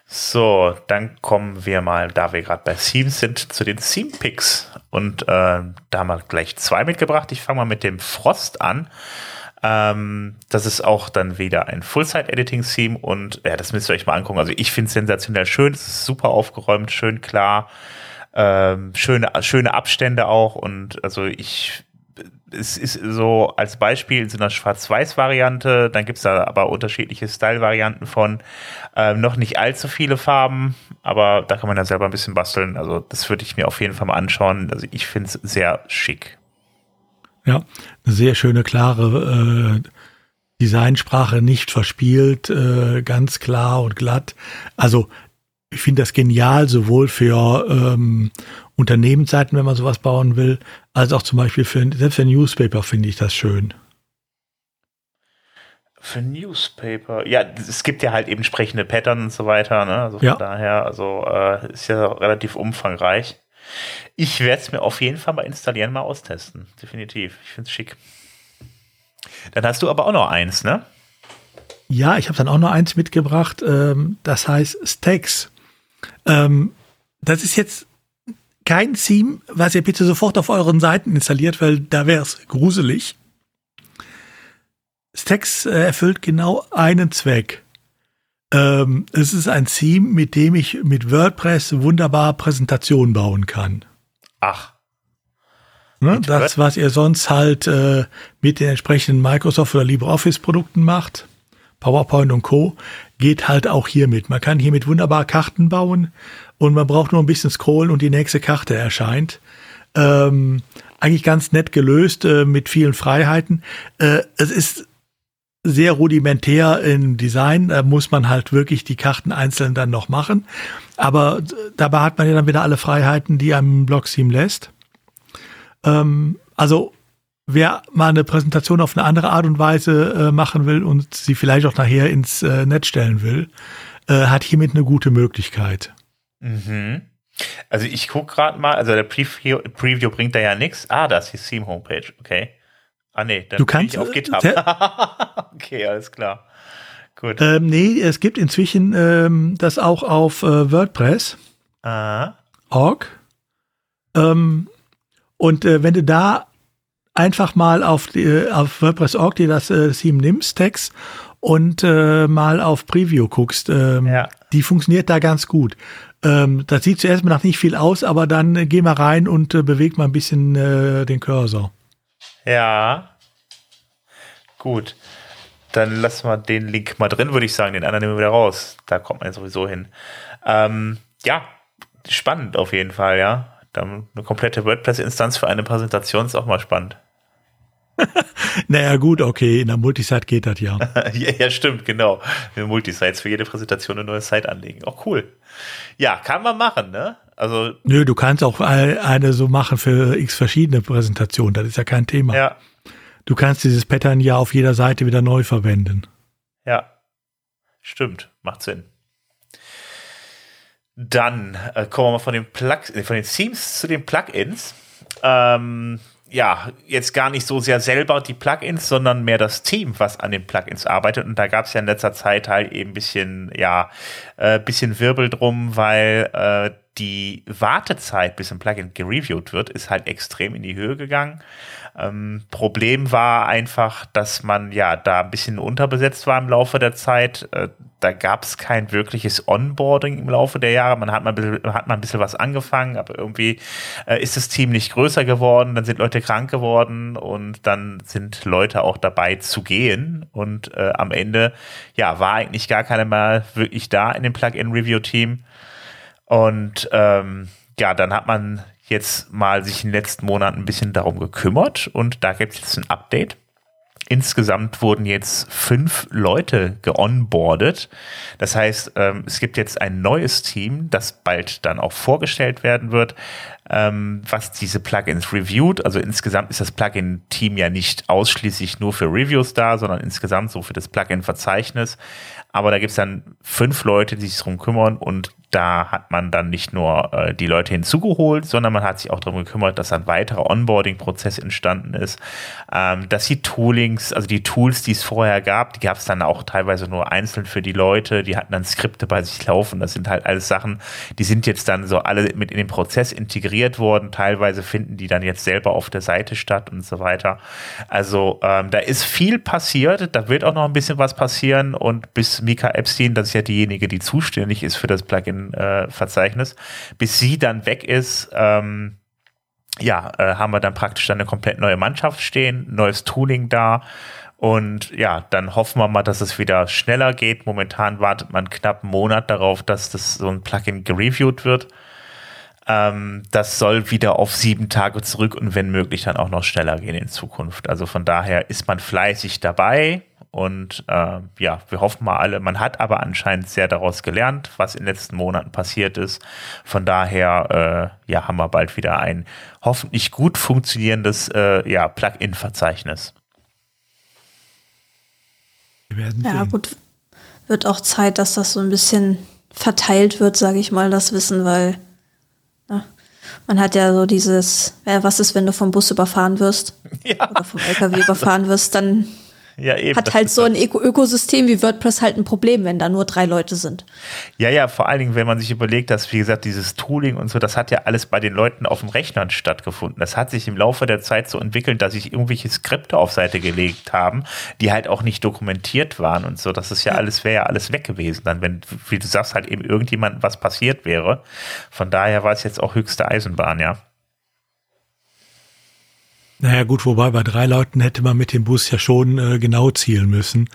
So, dann kommen wir mal, da wir gerade bei Themes sind, zu den Theme Picks. Und äh, da haben wir gleich zwei mitgebracht. Ich fange mal mit dem Frost an. Ähm, das ist auch dann wieder ein Full-Site-Editing-Theme und ja, das müsst ihr euch mal angucken. Also ich finde es sensationell schön, es ist super aufgeräumt, schön klar, ähm, schöne, schöne Abstände auch und also ich es ist so als Beispiel in so einer Schwarz-Weiß-Variante, dann gibt es da aber unterschiedliche Style-Varianten von. Ähm, noch nicht allzu viele Farben, aber da kann man ja selber ein bisschen basteln. Also das würde ich mir auf jeden Fall mal anschauen. Also ich finde es sehr schick. Ja, eine sehr schöne, klare äh, Designsprache, nicht verspielt, äh, ganz klar und glatt. Also ich finde das genial, sowohl für ähm, Unternehmensseiten, wenn man sowas bauen will, als auch zum Beispiel für, selbst für Newspaper finde ich das schön. Für Newspaper, ja, es gibt ja halt eben entsprechende Pattern und so weiter, ne? Also von ja. daher, also äh, ist ja relativ umfangreich. Ich werde es mir auf jeden Fall mal installieren, mal austesten. Definitiv. Ich finde es schick. Dann hast du aber auch noch eins, ne? Ja, ich habe dann auch noch eins mitgebracht. Ähm, das heißt Stacks. Ähm, das ist jetzt kein Theme, was ihr bitte sofort auf euren Seiten installiert, weil da wäre es gruselig. Stacks äh, erfüllt genau einen Zweck. Ähm, es ist ein Theme, mit dem ich mit WordPress wunderbar Präsentationen bauen kann. Ach. Ne, das, was ihr sonst halt äh, mit den entsprechenden Microsoft oder LibreOffice-Produkten macht, PowerPoint und Co., geht halt auch hiermit. Man kann hiermit wunderbar Karten bauen und man braucht nur ein bisschen scrollen und die nächste Karte erscheint. Ähm, eigentlich ganz nett gelöst äh, mit vielen Freiheiten. Äh, es ist sehr rudimentär im Design. Da muss man halt wirklich die Karten einzeln dann noch machen. Aber dabei hat man ja dann wieder alle Freiheiten, die einem Blog-Theme lässt. Ähm, also wer mal eine Präsentation auf eine andere Art und Weise äh, machen will und sie vielleicht auch nachher ins äh, Netz stellen will, äh, hat hiermit eine gute Möglichkeit. Mhm. Also ich gucke gerade mal, also der Preview, Preview bringt da ja nichts. Ah, das ist die Theme-Homepage, okay. Ah nee, dann du kannst, bin ich auf GitHub. <laughs> okay, alles klar. Gut. Ähm, nee, es gibt inzwischen ähm, das auch auf äh, WordPress. Ah. Org. Ähm, und äh, wenn du da einfach mal auf, die, auf WordPress.org dir das äh, Theme nimmst, Text, und äh, mal auf Preview guckst. Ähm, ja. Die funktioniert da ganz gut. Ähm, das sieht zuerst mal nach nicht viel aus, aber dann äh, geh mal rein und äh, beweg mal ein bisschen äh, den Cursor. Ja. Gut. Dann lassen wir den Link mal drin, würde ich sagen. Den anderen nehmen wir wieder raus. Da kommt man sowieso hin. Ähm, ja, spannend auf jeden Fall, ja. Dann eine komplette WordPress-Instanz für eine Präsentation ist auch mal spannend. <laughs> naja, gut, okay, in der Multisite geht das ja. <laughs> ja. ja, stimmt, genau. Multisites für jede Präsentation eine neue Site anlegen. Auch cool. Ja, kann man machen, ne? Also. Nö, du kannst auch eine so machen für x verschiedene Präsentationen. Das ist ja kein Thema. Ja. Du kannst dieses Pattern ja auf jeder Seite wieder neu verwenden. Ja. Stimmt. Macht Sinn. Dann äh, kommen wir mal von den, Plug äh, von den Themes zu den Plugins. Ähm, ja, jetzt gar nicht so sehr selber die Plugins, sondern mehr das Team, was an den Plugins arbeitet. Und da gab es ja in letzter Zeit halt eben ein bisschen, ja, äh, bisschen Wirbel drum, weil äh, die Wartezeit, bis ein Plugin gereviewt wird, ist halt extrem in die Höhe gegangen. Ähm, Problem war einfach, dass man ja da ein bisschen unterbesetzt war im Laufe der Zeit. Äh, da gab es kein wirkliches Onboarding im Laufe der Jahre. Man hat mal, hat mal ein bisschen was angefangen, aber irgendwie äh, ist das Team nicht größer geworden. Dann sind Leute krank geworden und dann sind Leute auch dabei zu gehen. Und äh, am Ende, ja, war eigentlich gar keiner mehr wirklich da in dem Plugin-Review-Team. Und ähm, ja, dann hat man jetzt mal sich in den letzten Monaten ein bisschen darum gekümmert und da gibt es jetzt ein Update. Insgesamt wurden jetzt fünf Leute geonboardet. Das heißt, ähm, es gibt jetzt ein neues Team, das bald dann auch vorgestellt werden wird, ähm, was diese Plugins reviewt. Also insgesamt ist das Plugin-Team ja nicht ausschließlich nur für Reviews da, sondern insgesamt so für das Plugin-Verzeichnis. Aber da gibt es dann fünf Leute, die sich darum kümmern und da hat man dann nicht nur äh, die Leute hinzugeholt, sondern man hat sich auch darum gekümmert, dass ein weiterer Onboarding-Prozess entstanden ist, ähm, dass die Toolings, also die Tools, die es vorher gab, die gab es dann auch teilweise nur einzeln für die Leute, die hatten dann Skripte bei sich laufen. Das sind halt alles Sachen, die sind jetzt dann so alle mit in den Prozess integriert worden. Teilweise finden die dann jetzt selber auf der Seite statt und so weiter. Also ähm, da ist viel passiert, da wird auch noch ein bisschen was passieren und bis Mika Epstein, das ist ja diejenige, die zuständig ist für das Plugin Verzeichnis. Bis sie dann weg ist, ähm, ja, äh, haben wir dann praktisch dann eine komplett neue Mannschaft stehen, neues Tooling da. Und ja, dann hoffen wir mal, dass es wieder schneller geht. Momentan wartet man knapp einen Monat darauf, dass das so ein Plugin gereviewt wird. Ähm, das soll wieder auf sieben Tage zurück und wenn möglich dann auch noch schneller gehen in Zukunft. Also von daher ist man fleißig dabei. Und äh, ja, wir hoffen mal alle, man hat aber anscheinend sehr daraus gelernt, was in den letzten Monaten passiert ist. Von daher äh, ja, haben wir bald wieder ein hoffentlich gut funktionierendes äh, ja, Plugin-Verzeichnis. Ja, gut. Wird auch Zeit, dass das so ein bisschen verteilt wird, sage ich mal, das Wissen, weil na, ne, man hat ja so dieses, ja, was ist, wenn du vom Bus überfahren wirst <laughs> ja. oder vom LKW überfahren wirst, dann ja, eben. Hat halt so ein Öko Ökosystem wie WordPress halt ein Problem, wenn da nur drei Leute sind. Ja, ja, vor allen Dingen, wenn man sich überlegt, dass, wie gesagt, dieses Tooling und so, das hat ja alles bei den Leuten auf dem Rechner stattgefunden. Das hat sich im Laufe der Zeit so entwickelt, dass sich irgendwelche Skripte auf Seite gelegt haben, die halt auch nicht dokumentiert waren und so. Das ist ja, ja. alles, wäre ja alles weg gewesen, dann, wenn, wie du sagst, halt eben irgendjemand was passiert wäre. Von daher war es jetzt auch höchste Eisenbahn, ja. Naja gut, wobei bei drei Leuten hätte man mit dem Bus ja schon äh, genau zielen müssen.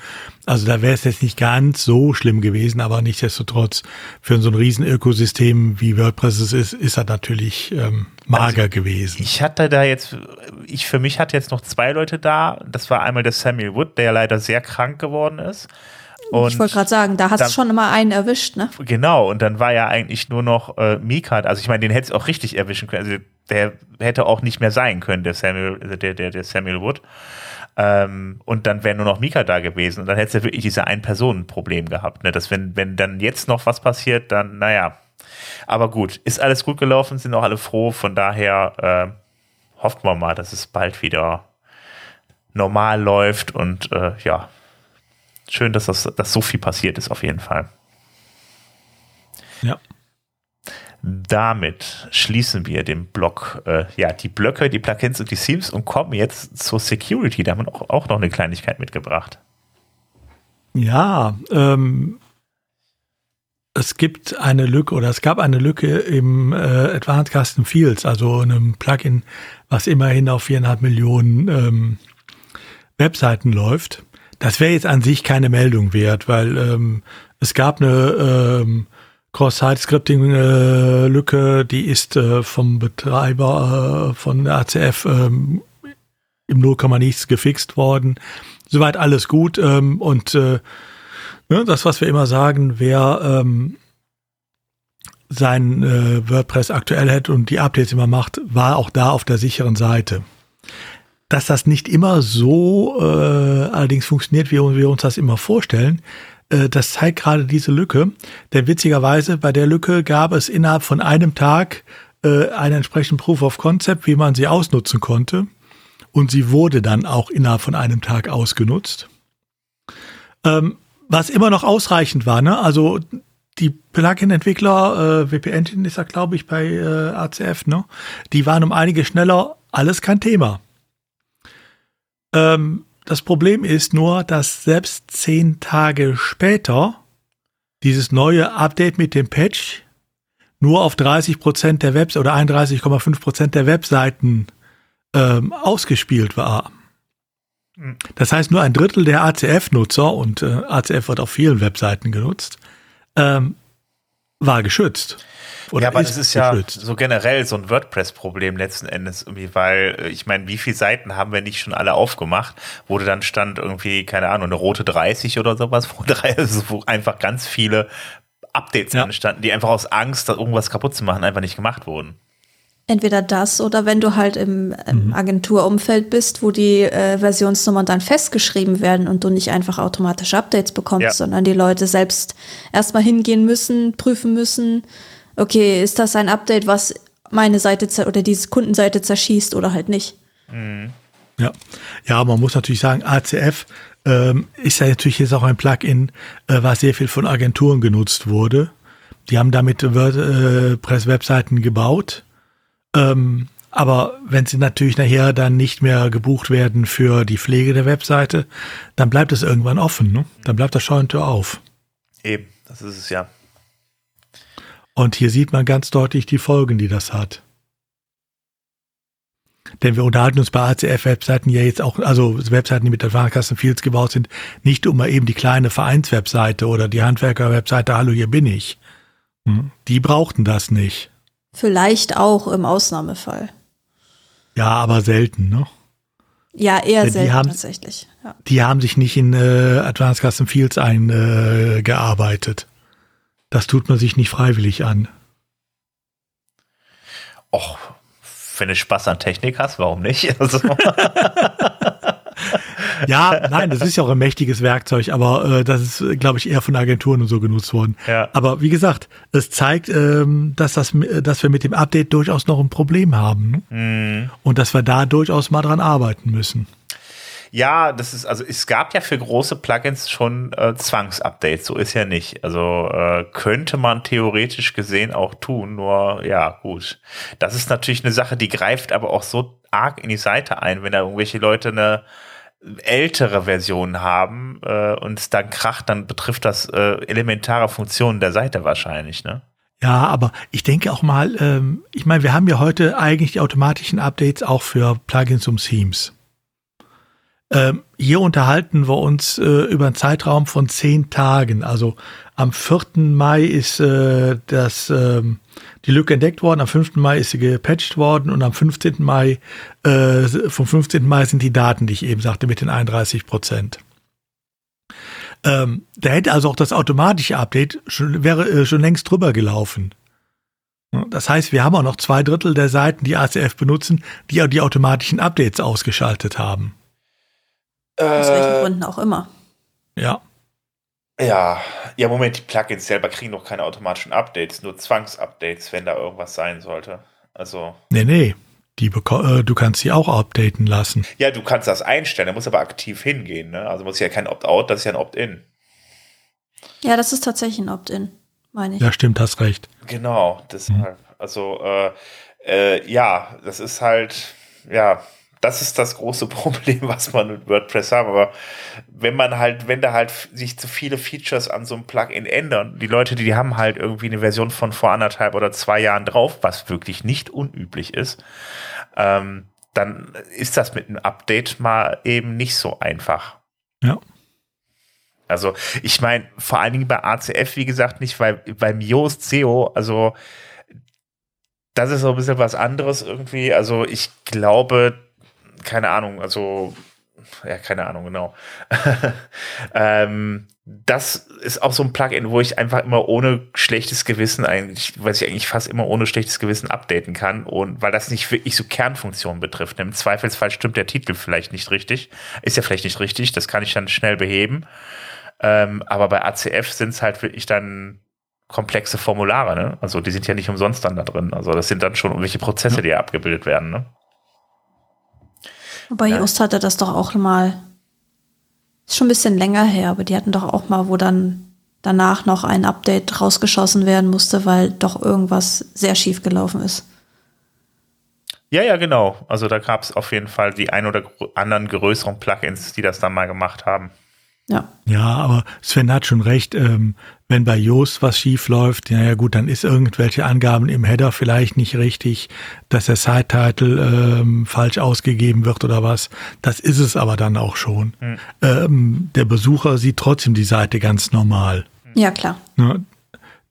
Also da wäre es jetzt nicht ganz so schlimm gewesen, aber nichtsdestotrotz für so ein Riesenökosystem wie WordPress es ist, ist er natürlich ähm, mager also, gewesen. Ich hatte da jetzt, ich für mich hatte jetzt noch zwei Leute da. Das war einmal der Samuel Wood, der leider sehr krank geworden ist. Und ich wollte gerade sagen, da hast du schon immer einen erwischt, ne? Genau, und dann war ja eigentlich nur noch äh, Mika, also ich meine, den hätte es auch richtig erwischen können. Also der hätte auch nicht mehr sein können, der Samuel, also der, der, der Samuel Wood. Ähm, und dann wäre nur noch Mika da gewesen. Und dann hätte es ja wirklich diese Ein-Personen-Problem gehabt. Ne? Dass wenn, wenn dann jetzt noch was passiert, dann, naja. Aber gut, ist alles gut gelaufen, sind auch alle froh. Von daher äh, hoffen wir mal, dass es bald wieder normal läuft und äh, ja, schön, dass, das, dass so viel passiert ist, auf jeden Fall. Ja. Damit schließen wir den Block, äh, ja, die Blöcke, die Plugins und die Themes und kommen jetzt zur Security. Da haben wir auch, auch noch eine Kleinigkeit mitgebracht. Ja, ähm, es gibt eine Lücke oder es gab eine Lücke im äh, Advanced Custom Fields, also einem Plugin, was immerhin auf viereinhalb Millionen ähm, Webseiten läuft. Das wäre jetzt an sich keine Meldung wert, weil ähm, es gab eine ähm, Cross-Site-Scripting-Lücke, äh, die ist äh, vom Betreiber äh, von ACF ähm, im 0, nichts gefixt worden. Soweit alles gut ähm, und äh, ne, das, was wir immer sagen, wer ähm, sein äh, WordPress aktuell hat und die Updates immer macht, war auch da auf der sicheren Seite. Dass das nicht immer so äh, allerdings funktioniert, wie wir uns das immer vorstellen, äh, das zeigt gerade diese Lücke. Denn witzigerweise bei der Lücke gab es innerhalb von einem Tag äh, einen entsprechenden Proof of Concept, wie man sie ausnutzen konnte. Und sie wurde dann auch innerhalb von einem Tag ausgenutzt. Ähm, was immer noch ausreichend war, ne? Also die Plugin-Entwickler, äh, WP Engine ist ja, glaube ich, bei äh, ACF, ne? Die waren um einige schneller, alles kein Thema. Ähm, das Problem ist nur, dass selbst zehn Tage später dieses neue Update mit dem Patch nur auf 30 Prozent der Webs oder 31,5 Prozent der Webseiten ähm, ausgespielt war. Hm. Das heißt, nur ein Drittel der ACF-Nutzer, und äh, ACF wird auf vielen Webseiten genutzt, ähm, war geschützt. Oder ja, aber ist das ist geschützt. ja so generell so ein WordPress-Problem letzten Endes irgendwie, weil äh, ich meine, wie viele Seiten haben wir nicht schon alle aufgemacht, wo dann stand irgendwie, keine Ahnung, eine rote 30 oder sowas, <laughs> wo, drei, also wo einfach ganz viele Updates ja. anstanden, die einfach aus Angst, irgendwas kaputt zu machen, einfach nicht gemacht wurden. Entweder das oder wenn du halt im, im mhm. Agenturumfeld bist, wo die äh, Versionsnummern dann festgeschrieben werden und du nicht einfach automatisch Updates bekommst, ja. sondern die Leute selbst erstmal hingehen müssen, prüfen müssen, okay, ist das ein Update, was meine Seite oder diese Kundenseite zerschießt oder halt nicht. Mhm. Ja. ja, man muss natürlich sagen, ACF ähm, ist ja natürlich jetzt auch ein Plugin, äh, was sehr viel von Agenturen genutzt wurde. Die haben damit WordPress-Webseiten äh, gebaut ähm, aber wenn sie natürlich nachher dann nicht mehr gebucht werden für die Pflege der Webseite, dann bleibt es irgendwann offen. Ne? Dann bleibt das Scheunentür auf. Eben, das ist es ja. Und hier sieht man ganz deutlich die Folgen, die das hat. Denn wir unterhalten uns bei ACF-Webseiten ja jetzt auch, also Webseiten, die mit Advanced Custom Fields gebaut sind, nicht um mal eben die kleine Vereinswebseite oder die Handwerker-Webseite, hallo, hier bin ich. Hm? Die brauchten das nicht. Vielleicht auch im Ausnahmefall. Ja, aber selten, ne? Ja, eher selten haben, tatsächlich. Ja. Die haben sich nicht in äh, Advanced Custom Fields eingearbeitet. Äh, das tut man sich nicht freiwillig an. Och, wenn du Spaß an Technik hast, warum nicht? <laughs> Also. <laughs> ja, nein, das ist ja auch ein mächtiges Werkzeug, aber äh, das ist, glaube ich, eher von Agenturen und so genutzt worden. Ja. Aber wie gesagt, es zeigt, ähm, dass, das, dass wir mit dem Update durchaus noch ein Problem haben. Ne? Mhm. Und dass wir da durchaus mal dran arbeiten müssen. Ja, das ist, also es gab ja für große Plugins schon äh, Zwangsupdates, so ist ja nicht. Also äh, könnte man theoretisch gesehen auch tun, nur ja, gut. Das ist natürlich eine Sache, die greift aber auch so arg in die Seite ein, wenn da irgendwelche Leute eine ältere Version haben äh, und es dann kracht, dann betrifft das äh, elementare Funktionen der Seite wahrscheinlich, ne? Ja, aber ich denke auch mal, ähm, ich meine, wir haben ja heute eigentlich die automatischen Updates auch für Plugins und Themes. Ähm, hier unterhalten wir uns äh, über einen Zeitraum von zehn Tagen. Also am 4. Mai ist äh, das, ähm, die Lücke entdeckt worden, am 5. Mai ist sie gepatcht worden und am 15. Mai, äh, vom 15. Mai sind die Daten, die ich eben sagte, mit den 31 Prozent. Ähm, da hätte also auch das automatische Update schon, wäre äh, schon längst drüber gelaufen. Das heißt, wir haben auch noch zwei Drittel der Seiten, die ACF benutzen, die auch die automatischen Updates ausgeschaltet haben. Aus welchen äh, Gründen auch immer. Ja. Ja, ja, Moment, die Plugins selber kriegen noch keine automatischen Updates, nur Zwangsupdates, wenn da irgendwas sein sollte. Also. Nee, nee. Die äh, du kannst sie auch updaten lassen. Ja, du kannst das einstellen, da muss aber aktiv hingehen, ne? Also muss ja kein Opt-out, das ist ja ein Opt-in. Ja, das ist tatsächlich ein Opt-in. meine ich. Ja, stimmt, hast recht. Genau, deshalb. Also, äh, äh, ja, das ist halt, ja, das ist das große <laughs> Problem, was man mit WordPress hat. Aber wenn man halt, wenn da halt sich zu viele Features an so einem Plugin ändern, die Leute, die haben halt irgendwie eine Version von vor anderthalb oder zwei Jahren drauf, was wirklich nicht unüblich ist, ähm, dann ist das mit einem Update mal eben nicht so einfach. Ja. Also ich meine, vor allen Dingen bei ACF, wie gesagt, nicht, weil beim Yoast SEO, also das ist so ein bisschen was anderes irgendwie. Also ich glaube, keine Ahnung, also ja, keine Ahnung, genau. <laughs> ähm, das ist auch so ein Plugin, wo ich einfach immer ohne schlechtes Gewissen eigentlich, was ich eigentlich fast immer ohne schlechtes Gewissen updaten kann und weil das nicht wirklich so Kernfunktionen betrifft. Im Zweifelsfall stimmt der Titel vielleicht nicht richtig, ist ja vielleicht nicht richtig, das kann ich dann schnell beheben. Ähm, aber bei ACF sind es halt wirklich dann komplexe Formulare, ne? Also die sind ja nicht umsonst dann da drin. Also das sind dann schon irgendwelche Prozesse, die ja abgebildet werden, ne? Bei ja. Just hatte das doch auch mal, ist schon ein bisschen länger her, aber die hatten doch auch mal, wo dann danach noch ein Update rausgeschossen werden musste, weil doch irgendwas sehr schief gelaufen ist. Ja, ja, genau. Also da gab es auf jeden Fall die ein oder anderen größeren Plugins, die das dann mal gemacht haben. Ja. Ja, aber Sven hat schon recht. Ähm, wenn bei Yoast was schief läuft, naja gut, dann ist irgendwelche Angaben im Header vielleicht nicht richtig, dass der Site-Title ähm, falsch ausgegeben wird oder was. Das ist es aber dann auch schon. Mhm. Ähm, der Besucher sieht trotzdem die Seite ganz normal. Ja, klar. Ne?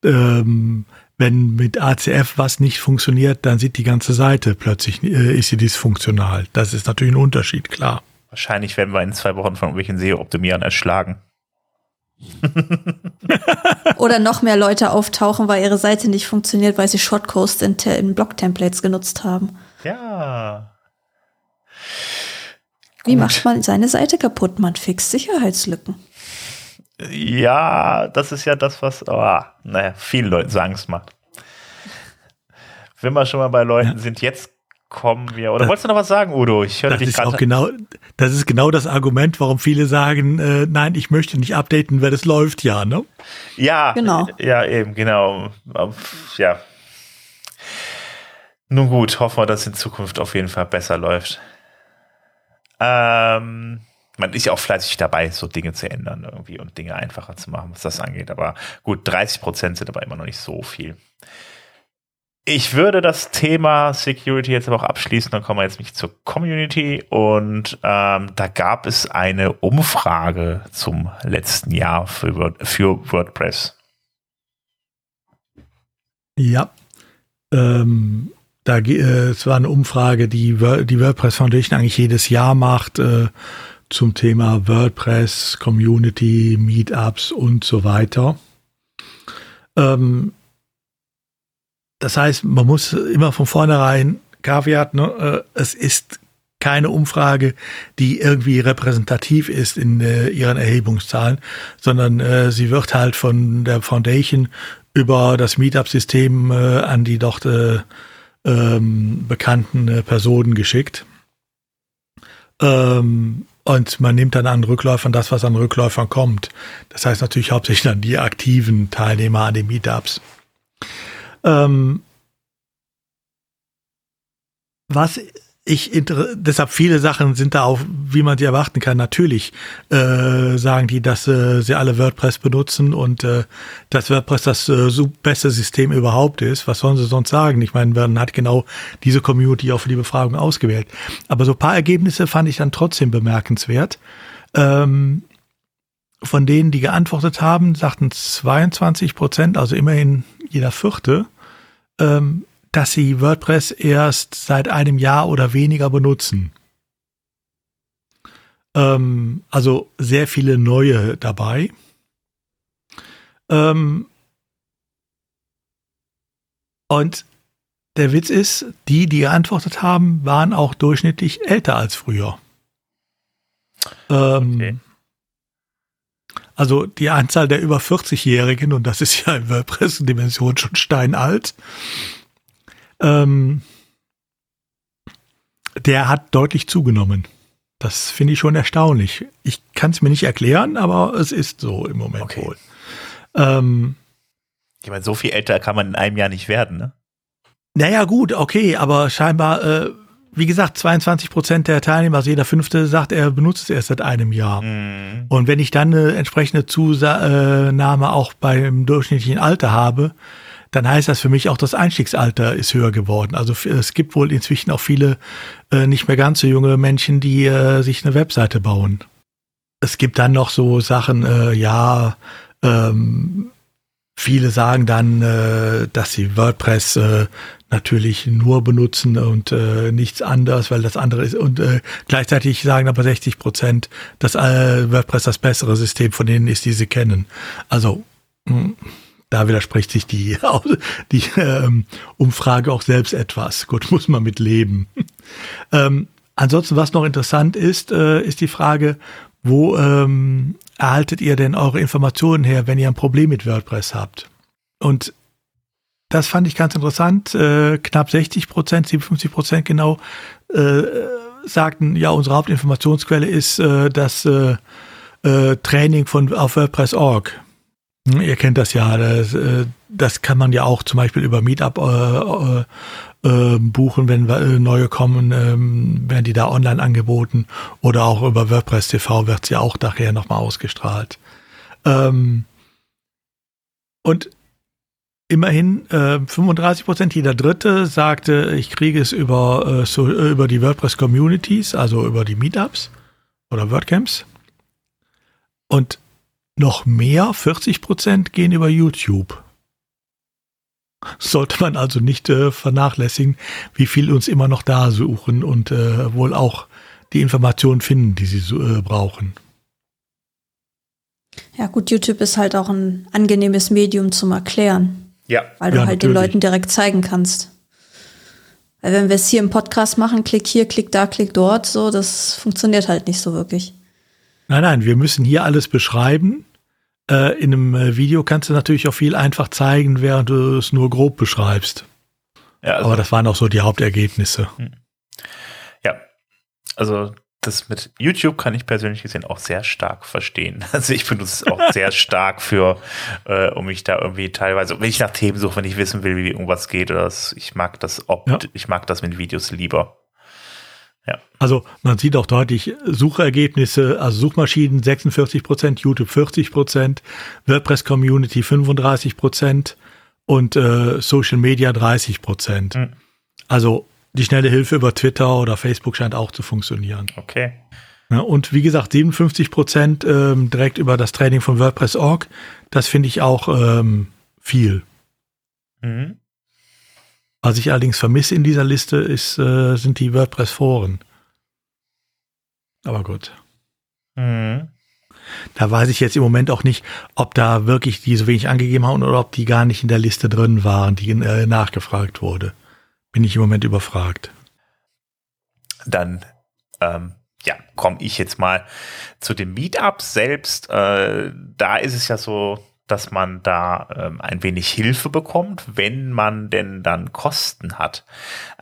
Ähm, wenn mit ACF was nicht funktioniert, dann sieht die ganze Seite plötzlich, äh, ist sie dysfunktional. Das ist natürlich ein Unterschied, klar. Wahrscheinlich werden wir in zwei Wochen von irgendwelchen SEO-Optimierern erschlagen. <laughs> Oder noch mehr Leute auftauchen, weil ihre Seite nicht funktioniert, weil sie Shortcodes in, in Block-Templates genutzt haben. Ja. Wie Gut. macht man seine Seite kaputt? Man fixt Sicherheitslücken. Ja, das ist ja das, was oh, naja, vielen Leuten so Angst macht. Wenn wir schon mal bei Leuten sind, jetzt kommen wir. Oder das, wolltest du noch was sagen, Udo? Ich höre dich gerade. Genau, das ist genau das Argument, warum viele sagen, äh, nein, ich möchte nicht updaten, weil es läuft ja, ne? Ja, genau. Ja, eben, genau. Ja. Nun gut, hoffen wir, dass es in Zukunft auf jeden Fall besser läuft. Ähm, man ist ja auch fleißig dabei, so Dinge zu ändern irgendwie und Dinge einfacher zu machen, was das angeht. Aber gut, 30 Prozent sind aber immer noch nicht so viel. Ich würde das Thema Security jetzt aber auch abschließen, dann kommen wir jetzt nicht zur Community und ähm, da gab es eine Umfrage zum letzten Jahr für, Word, für WordPress. Ja, ähm, da, äh, es war eine Umfrage, die die WordPress Foundation eigentlich jedes Jahr macht äh, zum Thema WordPress, Community, Meetups und so weiter. Ähm, das heißt, man muss immer von vornherein Kaviat, ne, äh, es ist keine Umfrage, die irgendwie repräsentativ ist in äh, ihren Erhebungszahlen, sondern äh, sie wird halt von der Foundation über das Meetup-System äh, an die dort äh, ähm, bekannten äh, Personen geschickt. Ähm, und man nimmt dann an Rückläufern das, was an Rückläufern kommt. Das heißt natürlich hauptsächlich dann die aktiven Teilnehmer an den Meetups. Ähm, was ich deshalb viele Sachen sind da auch, wie man sie erwarten kann. Natürlich äh, sagen die, dass äh, sie alle WordPress benutzen und äh, dass WordPress das äh, beste System überhaupt ist. Was sollen sie sonst sagen? Ich meine, man hat genau diese Community auch für die Befragung ausgewählt. Aber so ein paar Ergebnisse fand ich dann trotzdem bemerkenswert. Ähm, von denen, die geantwortet haben, sagten 22 Prozent, also immerhin jeder Vierte, ähm, dass sie WordPress erst seit einem Jahr oder weniger benutzen. Ähm, also sehr viele neue dabei. Ähm, und der Witz ist, die, die geantwortet haben, waren auch durchschnittlich älter als früher. Ähm, okay. Also die Anzahl der über 40-Jährigen, und das ist ja in WordPress-Dimension schon steinalt, ähm, der hat deutlich zugenommen. Das finde ich schon erstaunlich. Ich kann es mir nicht erklären, aber es ist so im Moment okay. wohl. Ähm, Ich meine, so viel älter kann man in einem Jahr nicht werden, ne? Naja, gut, okay, aber scheinbar, äh, wie gesagt, 22 Prozent der Teilnehmer, also jeder Fünfte, sagt, er benutzt es erst seit einem Jahr. Mhm. Und wenn ich dann eine entsprechende Zusahme auch beim durchschnittlichen Alter habe, dann heißt das für mich auch, das Einstiegsalter ist höher geworden. Also es gibt wohl inzwischen auch viele äh, nicht mehr ganz so junge Menschen, die äh, sich eine Webseite bauen. Es gibt dann noch so Sachen, äh, ja, ähm, viele sagen dann, äh, dass sie WordPress äh, natürlich nur benutzen und äh, nichts anderes, weil das andere ist. Und äh, gleichzeitig sagen aber 60 Prozent, dass äh, WordPress das bessere System von denen ist, die sie kennen. Also mh, hm, da widerspricht sich die, <laughs> die ähm, Umfrage auch selbst etwas. Gut, <laughs> muss man mit leben. <laughs> ähm, ansonsten, was noch interessant ist, äh, ist die Frage, wo ähm, erhaltet ihr denn eure Informationen her, wenn ihr ein Problem mit WordPress habt? Und das fand ich ganz interessant. Äh, knapp 60 Prozent, 57 Prozent genau, äh, sagten, ja, unsere Hauptinformationsquelle ist äh, das äh, äh, Training von auf WordPress.org. Hm, ihr kennt das ja, das, äh, das, kann man ja auch zum Beispiel über Meetup buchen, wenn neue kommen, ähm, werden die da online angeboten oder auch über WordPress TV wird ja auch nachher nochmal ausgestrahlt. Ähm, und immerhin äh, 35 Prozent, jeder Dritte sagte, ich kriege es über, äh, so, äh, über die WordPress-Communities, also über die Meetups oder WordCamps. Und noch mehr, 40 Prozent, gehen über YouTube. Sollte man also nicht äh, vernachlässigen, wie viel uns immer noch da suchen und äh, wohl auch die Informationen finden, die sie äh, brauchen. Ja, gut, YouTube ist halt auch ein angenehmes Medium zum Erklären. Ja. Weil du ja, halt natürlich. den Leuten direkt zeigen kannst. Weil wenn wir es hier im Podcast machen, klick hier, klick da, klick dort, so, das funktioniert halt nicht so wirklich. Nein, nein, wir müssen hier alles beschreiben. Äh, in einem äh, Video kannst du natürlich auch viel einfach zeigen, während du es nur grob beschreibst. Ja, also, Aber das waren auch so die Hauptergebnisse. ja. Also das mit YouTube kann ich persönlich gesehen auch sehr stark verstehen. <laughs> Also ich benutze es auch <laughs> sehr stark für, äh, um mich da irgendwie teilweise, wenn ich nach Themen suche, wenn ich wissen will, wie irgendwas geht, oder das, ich mag das opt, Ja. ich mag das mit Videos lieber. Also man sieht auch deutlich Suchergebnisse, also Suchmaschinen 46 Prozent, YouTube 40 Prozent, WordPress Community 35 Prozent und äh, Social Media 30 Prozent. Hm. Also die schnelle Hilfe über Twitter oder Facebook scheint auch zu funktionieren. Okay. Ja, und wie gesagt, 57 Prozent ähm, direkt über das Training von WordPress.org. Das finde ich auch ähm, viel. Mhm. Was ich allerdings vermisse in dieser Liste ist, äh, sind die WordPress-Foren. Aber gut. Mhm. Da weiß ich jetzt im Moment auch nicht, ob da wirklich die so wenig angegeben haben oder ob die gar nicht in der Liste drin waren, die äh, nachgefragt wurde. Bin ich im Moment überfragt. Dann, ähm, ja, komme ich jetzt mal zu dem Meetup selbst. Äh, da ist es ja so, dass man da ähm, ein wenig Hilfe bekommt, wenn man denn dann Kosten hat.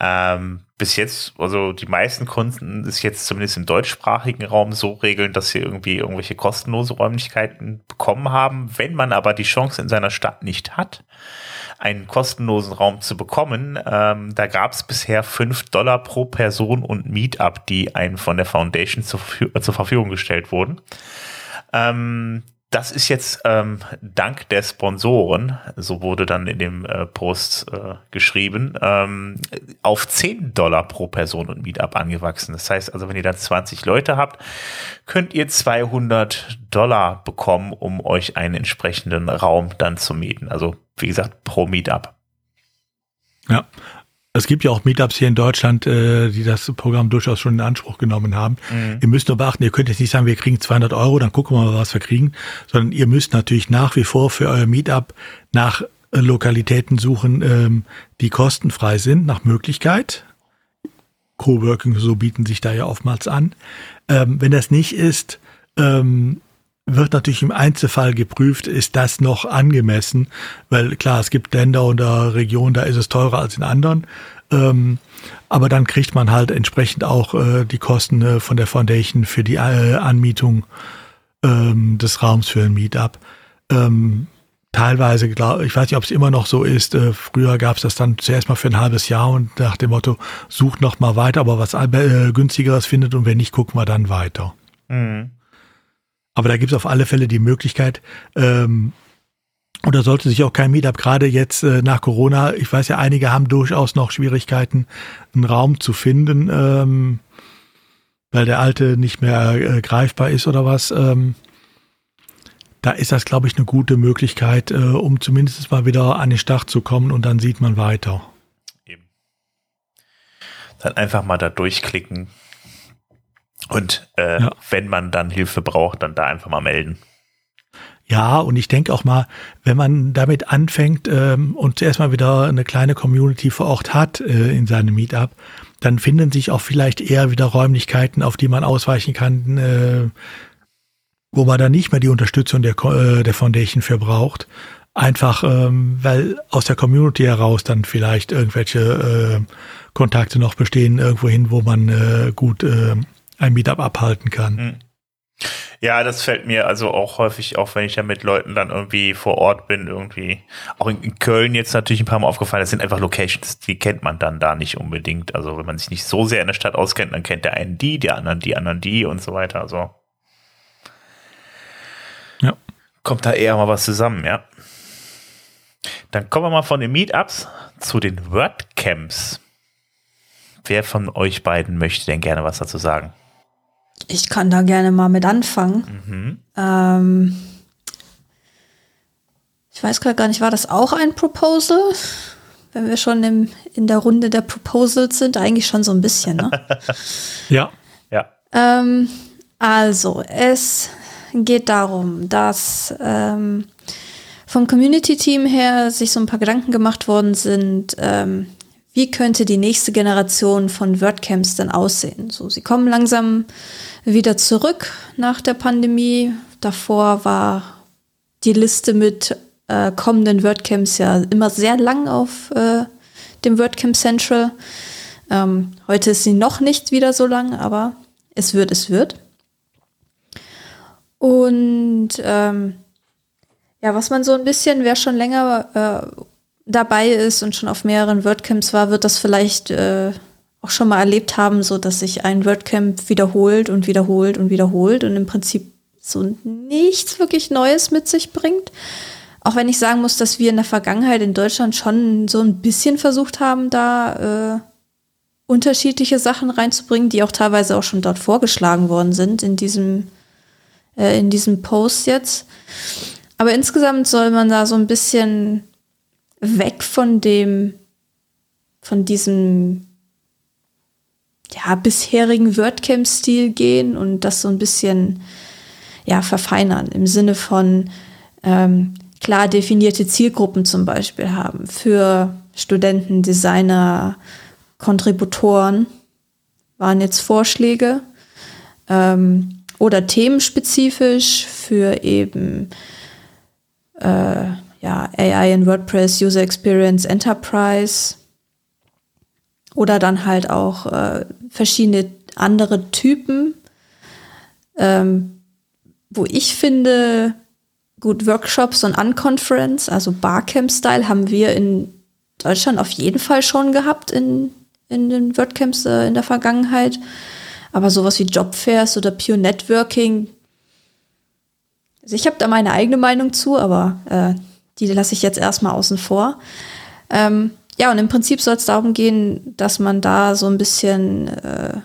Ähm, bis jetzt, also die meisten konnten es jetzt zumindest im deutschsprachigen Raum so regeln, dass sie irgendwie irgendwelche kostenlose Räumlichkeiten bekommen haben. Wenn man aber die Chance in seiner Stadt nicht hat, einen kostenlosen Raum zu bekommen, ähm, da gab es bisher fünf Dollar pro Person und Meetup, die einem von der Foundation zur, äh, zur Verfügung gestellt wurden. Ähm, das ist jetzt ähm, dank der Sponsoren, so wurde dann in dem äh, Post äh, geschrieben, ähm, auf 10 Dollar pro Person und Meetup angewachsen. Das heißt also, wenn ihr dann 20 Leute habt, könnt ihr 200 Dollar bekommen, um euch einen entsprechenden Raum dann zu mieten. Also wie gesagt, pro Meetup. Ja. Es gibt ja auch Meetups hier in Deutschland, äh, die das Programm durchaus schon in Anspruch genommen haben. Mhm. Ihr müsst nur beachten, ihr könnt jetzt nicht sagen, wir kriegen 200 Euro, dann gucken wir mal, was wir kriegen, sondern ihr müsst natürlich nach wie vor für euer Meetup nach äh, Lokalitäten suchen, ähm, die kostenfrei sind, nach Möglichkeit. Coworking, so bieten sich da ja oftmals an. Ähm, wenn das nicht ist, ähm, wird natürlich im Einzelfall geprüft, ist das noch angemessen, weil klar, es gibt Länder oder Regionen, da ist es teurer als in anderen. Ähm, aber dann kriegt man halt entsprechend auch äh, die Kosten äh, von der Foundation für die äh, Anmietung ähm, des Raums für ein Meetup. Ähm, teilweise, glaub, ich weiß nicht, ob es immer noch so ist, äh, früher gab es das dann zuerst mal für ein halbes Jahr und nach dem Motto, sucht noch mal weiter, aber was äh, günstigeres findet und wenn nicht, gucken wir dann weiter. Mhm. Aber da gibt es auf alle Fälle die Möglichkeit, ähm, oder sollte sich auch kein Meetup gerade jetzt äh, nach Corona, ich weiß ja, einige haben durchaus noch Schwierigkeiten, einen Raum zu finden, ähm, weil der alte nicht mehr äh, greifbar ist oder was. Ähm, da ist das, glaube ich, eine gute Möglichkeit, äh, um zumindest mal wieder an den Start zu kommen und dann sieht man weiter. Eben. Dann einfach mal da durchklicken. Und äh, ja. wenn man dann Hilfe braucht, dann da einfach mal melden. Ja, und ich denke auch mal, wenn man damit anfängt ähm, und zuerst mal wieder eine kleine Community vor Ort hat äh, in seinem Meetup, dann finden sich auch vielleicht eher wieder Räumlichkeiten, auf die man ausweichen kann, äh, wo man dann nicht mehr die Unterstützung der, äh, der Foundation für braucht. Einfach, ähm, weil aus der Community heraus dann vielleicht irgendwelche äh, Kontakte noch bestehen, irgendwo hin, wo man äh, gut äh, ein Meetup abhalten kann. Mhm. Ja, das fällt mir also auch häufig auf, wenn ich ja mit Leuten dann irgendwie vor Ort bin, irgendwie. Auch in, Köln jetzt natürlich ein paar Mal aufgefallen, das sind einfach Locations, die kennt man dann da nicht unbedingt. Also wenn man sich nicht so sehr in der Stadt auskennt, dann kennt der einen die, die anderen die, anderen die und so weiter. Also ja. kommt da eher mal was zusammen, ja. Dann kommen wir mal von den Meetups zu den WordCamps. Wer von euch beiden möchte denn gerne was dazu sagen? Ich kann da gerne mal mit anfangen. Mhm. Ähm, ich weiß gerade gar nicht, war das auch ein Proposal? Wenn wir schon im, in der Runde der Proposals sind, eigentlich schon so ein bisschen, ne? <laughs> ja. Ja. Ähm, also, es geht darum, dass ähm, vom Community-Team her sich so ein paar Gedanken gemacht worden sind, ähm, wie könnte die nächste Generation von WordCamps denn aussehen? So, sie kommen langsam wieder zurück nach der Pandemie. Davor war die Liste mit äh, kommenden WordCamps ja immer sehr lang auf äh, dem WordCamp Central. Ähm, heute ist sie noch nicht wieder so lang, aber es wird, es wird. Und ähm, ja, was man so ein bisschen, wer schon länger äh, dabei ist und schon auf mehreren WordCamps war, wird das vielleicht äh, auch schon mal erlebt haben, so dass sich ein WordCamp wiederholt und wiederholt und wiederholt und im Prinzip so nichts wirklich Neues mit sich bringt. Auch wenn ich sagen muss, dass wir in der Vergangenheit in Deutschland schon so ein bisschen versucht haben, da äh, unterschiedliche Sachen reinzubringen, die auch teilweise auch schon dort vorgeschlagen worden sind in diesem, äh, in diesem Post jetzt. Aber insgesamt soll man da so ein bisschen weg von dem, von diesem ja, bisherigen WordCamp-Stil gehen und das so ein bisschen ja, verfeinern im Sinne von ähm, klar definierte Zielgruppen zum Beispiel haben für Studenten, Designer, Kontributoren waren jetzt Vorschläge ähm, oder themenspezifisch für eben äh, ja, AI in WordPress, User Experience, Enterprise oder dann halt auch äh, verschiedene andere Typen, ähm, wo ich finde, gut, Workshops und Unconference, also Barcamp-Style, haben wir in Deutschland auf jeden Fall schon gehabt in, in den WordCamps äh, in der Vergangenheit. Aber sowas wie Jobfairs oder Pure Networking, also ich habe da meine eigene Meinung zu, aber äh, die lasse ich jetzt erstmal außen vor. Ähm, ja, und im Prinzip soll es darum gehen, dass man da so ein bisschen äh,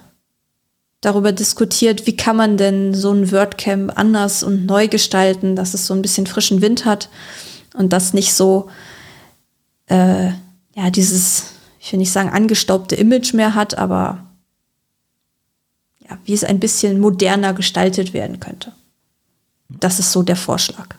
darüber diskutiert, wie kann man denn so ein WordCamp anders und neu gestalten, dass es so ein bisschen frischen Wind hat und das nicht so, äh, ja, dieses, ich will nicht sagen, angestaubte Image mehr hat, aber ja, wie es ein bisschen moderner gestaltet werden könnte. Das ist so der Vorschlag.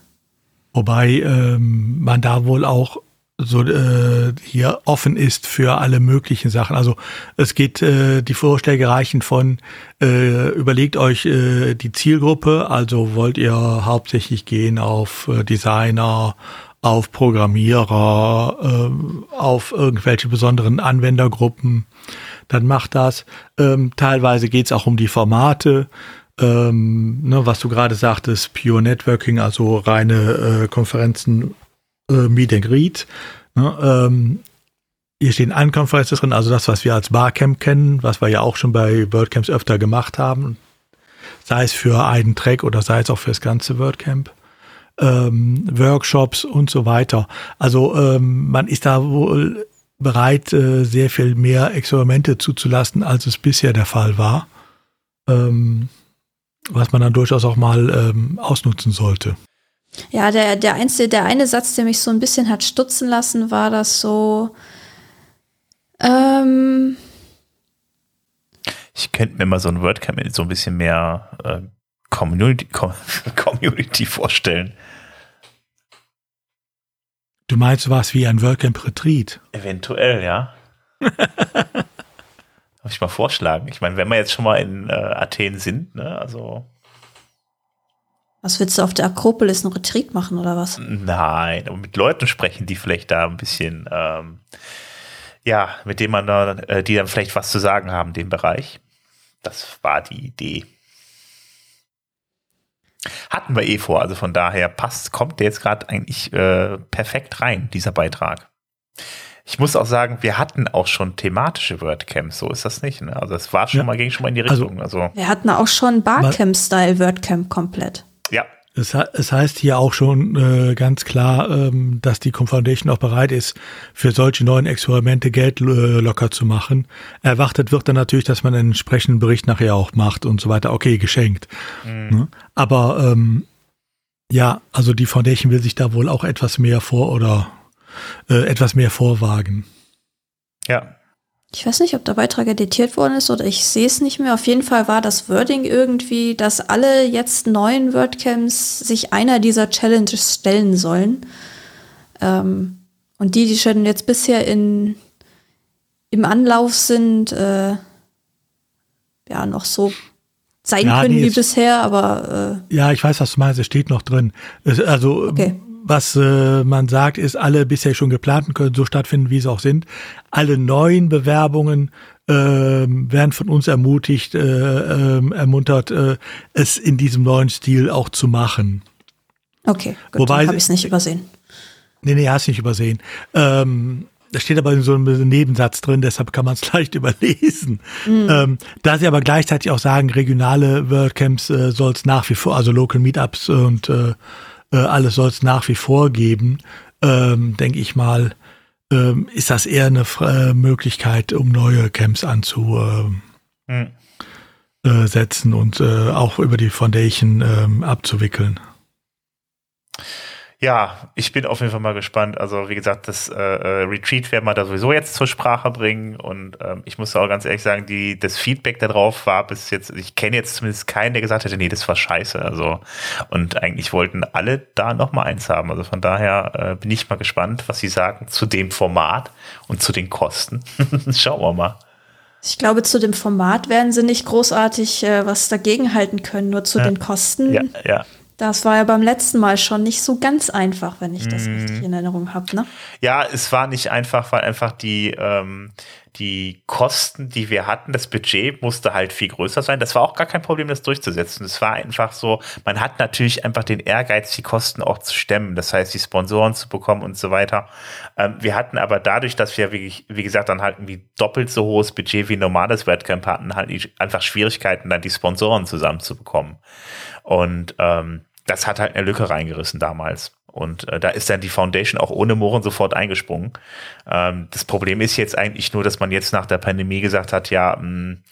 Wobei ähm, man da wohl auch so äh, hier offen ist für alle möglichen Sachen. Also es geht, äh, die Vorschläge reichen von äh, überlegt euch äh, die Zielgruppe, also wollt ihr hauptsächlich gehen auf äh, Designer, auf Programmierer, äh, auf irgendwelche besonderen Anwendergruppen, dann macht das. Ähm, teilweise geht es auch um die Formate. Ähm, ne, was du gerade sagtest, Pure Networking, also reine äh, Konferenzen äh, Meet and Greet. Ne, ähm, hier stehen Unconferences drin, also das, was wir als Barcamp kennen, was wir ja auch schon bei WordCamps öfter gemacht haben. Sei es für einen Track oder sei es auch für das ganze WordCamp. Ähm, Workshops und so weiter. Also ähm, man ist da wohl bereit, äh, sehr viel mehr Experimente zuzulassen, als es bisher der Fall war. Ähm, was man dann durchaus auch mal ähm, ausnutzen sollte. Ja, der, der, einzige, der eine Satz, der mich so ein bisschen hat stutzen lassen, war das so. Ähm ich könnte mir mal so ein WordCamp mit so ein bisschen mehr äh, Community, <laughs> Community vorstellen. Du meinst was wie ein WordCamp Retreat? Eventuell, ja. <laughs> Darf ich mal vorschlagen. Ich meine, wenn wir jetzt schon mal in äh, Athen sind, ne, also was willst du auf der Akropolis ein Retreat machen oder was? Nein, aber mit Leuten sprechen, die vielleicht da ein bisschen, ähm, ja, mit denen man da, äh, die dann vielleicht was zu sagen haben, dem Bereich. Das war die Idee. Hatten wir eh vor, also von daher passt, kommt der jetzt gerade eigentlich äh, perfekt rein, dieser Beitrag. Ich muss auch sagen, wir hatten auch schon thematische WordCamps, so ist das nicht. Ne? Also es war schon ja. mal, ging schon mal in die also Richtung. Also, also. Wir hatten auch schon Barcamp-Style WordCamp komplett. Ja. Es, es heißt hier auch schon äh, ganz klar, ähm, dass die Foundation auch bereit ist, für solche neuen Experimente Geld äh, locker zu machen. Erwartet wird dann natürlich, dass man einen entsprechenden Bericht nachher auch macht und so weiter. Okay, geschenkt. Mhm. Ne? Aber ähm, ja, also die Foundation will sich da wohl auch etwas mehr vor oder äh, etwas mehr vorwagen. Ja, ich weiß nicht, ob der Beitrag editiert worden ist oder ich sehe es nicht mehr. Auf jeden Fall war das Wording irgendwie, dass alle jetzt neuen WordCamps sich einer dieser Challenges stellen sollen. Ähm, und die, die schon jetzt bisher in, im Anlauf sind, äh, ja, noch so sein ja, können nee, wie bisher, aber. Äh, ja, ich weiß, was du meinst, es steht noch drin. Es, also, okay was äh, man sagt, ist, alle bisher schon geplanten können so stattfinden, wie sie auch sind. Alle neuen Bewerbungen äh, werden von uns ermutigt, äh, äh, ermuntert, äh, es in diesem neuen Stil auch zu machen. Okay, gut, Wobei, habe ich es nicht übersehen. Nee, nee, hast nicht übersehen. Ähm, da steht aber in so einem Nebensatz drin, deshalb kann man es <laughs> leicht überlesen. Mhm. Ähm, da sie aber gleichzeitig auch sagen, regionale WordCamps äh, soll es nach wie vor, also Local Meetups und äh, äh, alles soll es nach wie vor geben, ähm, denke ich mal, ähm, ist das eher eine äh, Möglichkeit, um neue Camps anzusetzen hm. äh, und äh, auch über die Foundation ähm, abzuwickeln. Ja, ich bin auf jeden Fall mal gespannt. Also wie gesagt, das äh, äh, Retreat werden wir da sowieso jetzt zur Sprache bringen und ähm, ich muss auch ganz ehrlich sagen, die das Feedback darauf war bis jetzt, ich kenne jetzt zumindest keinen, der gesagt hätte, nee, das war scheiße. Also und eigentlich wollten alle da noch mal eins haben. Also von daher äh, bin ich mal gespannt, was sie sagen zu dem Format und zu den Kosten. <laughs> Schauen wir mal. Ich glaube, zu dem Format werden sie nicht großartig äh, was dagegen halten können, nur zu ja. den Kosten. Ja, ja. Das war ja beim letzten Mal schon nicht so ganz einfach, wenn ich das mm. richtig in Erinnerung habe, ne? Ja, es war nicht einfach, weil einfach die, ähm, die Kosten, die wir hatten, das Budget musste halt viel größer sein. Das war auch gar kein Problem, das durchzusetzen. Es war einfach so, man hat natürlich einfach den Ehrgeiz, die Kosten auch zu stemmen. Das heißt, die Sponsoren zu bekommen und so weiter. Ähm, wir hatten aber dadurch, dass wir, wie, wie gesagt, dann halt irgendwie doppelt so hohes Budget wie ein normales WordCamp hatten, halt einfach Schwierigkeiten, dann die Sponsoren zusammenzubekommen. Und ähm, das hat halt eine Lücke reingerissen damals. Und äh, da ist dann die Foundation auch ohne Mohren sofort eingesprungen. Ähm, das Problem ist jetzt eigentlich nur, dass man jetzt nach der Pandemie gesagt hat, ja, mh, mm,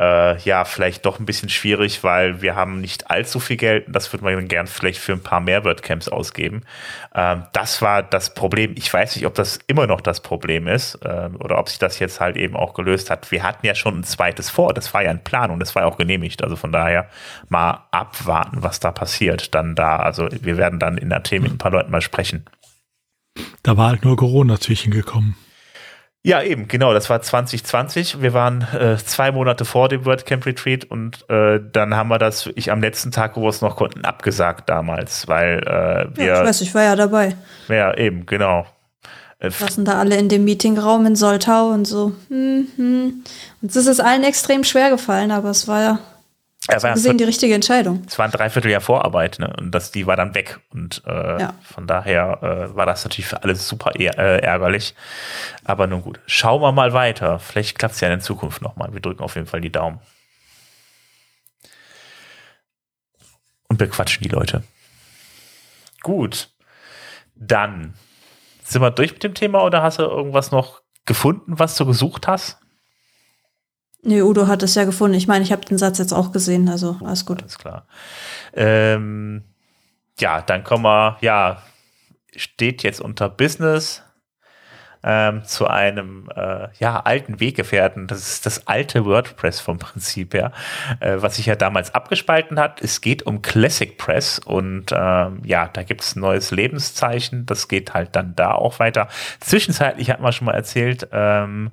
äh, ja, vielleicht doch ein bisschen schwierig, weil wir haben nicht allzu viel Geld das würde man gern vielleicht für ein paar mehr WordCamps ausgeben. Ähm, das war das Problem. Ich weiß nicht, ob das immer noch das Problem ist ähm, oder ob sich das jetzt halt eben auch gelöst hat. Wir hatten ja schon ein zweites vor, das war ja ein Plan und das war ja auch genehmigt. Also von daher mal abwarten, was da passiert. Dann da, also wir werden dann in Themen mit ein paar Leuten mal sprechen. Da war halt nur Corona zwischengekommen. Ja, eben, genau. Das war 2020. Wir waren äh, zwei Monate vor dem WordCamp Retreat und äh, dann haben wir das, ich am letzten Tag, wo wir es noch konnten, abgesagt damals, weil äh, wir. Ja, ich weiß, ich war ja dabei. Ja, eben, genau. Äh, Saßen da alle in dem Meetingraum in Soltau und so. Hm, hm. Und es ist allen extrem schwer gefallen, aber es war ja so gesehen die richtige Entscheidung. Es war ein Dreivierteljahr Vorarbeit, ne? Und das, die war dann weg. Und äh, ja. von daher äh, war das natürlich für alle super äh, ärgerlich. Aber nun gut. Schauen wir mal weiter. Vielleicht klappt es ja in Zukunft nochmal. Wir drücken auf jeden Fall die Daumen. Und bequatschen die Leute. Gut. Dann sind wir durch mit dem Thema oder hast du irgendwas noch gefunden, was du gesucht hast? Nee, Udo hat es ja gefunden. Ich meine, ich habe den Satz jetzt auch gesehen, also alles gut. Alles klar. Ähm, ja, dann kommen wir, ja, steht jetzt unter Business ähm, zu einem äh, ja, alten Weggefährten. Das ist das alte WordPress vom Prinzip her, äh, was sich ja damals abgespalten hat. Es geht um Classic Press und ähm, ja, da gibt es ein neues Lebenszeichen. Das geht halt dann da auch weiter. Zwischenzeitlich hat man schon mal erzählt, ähm,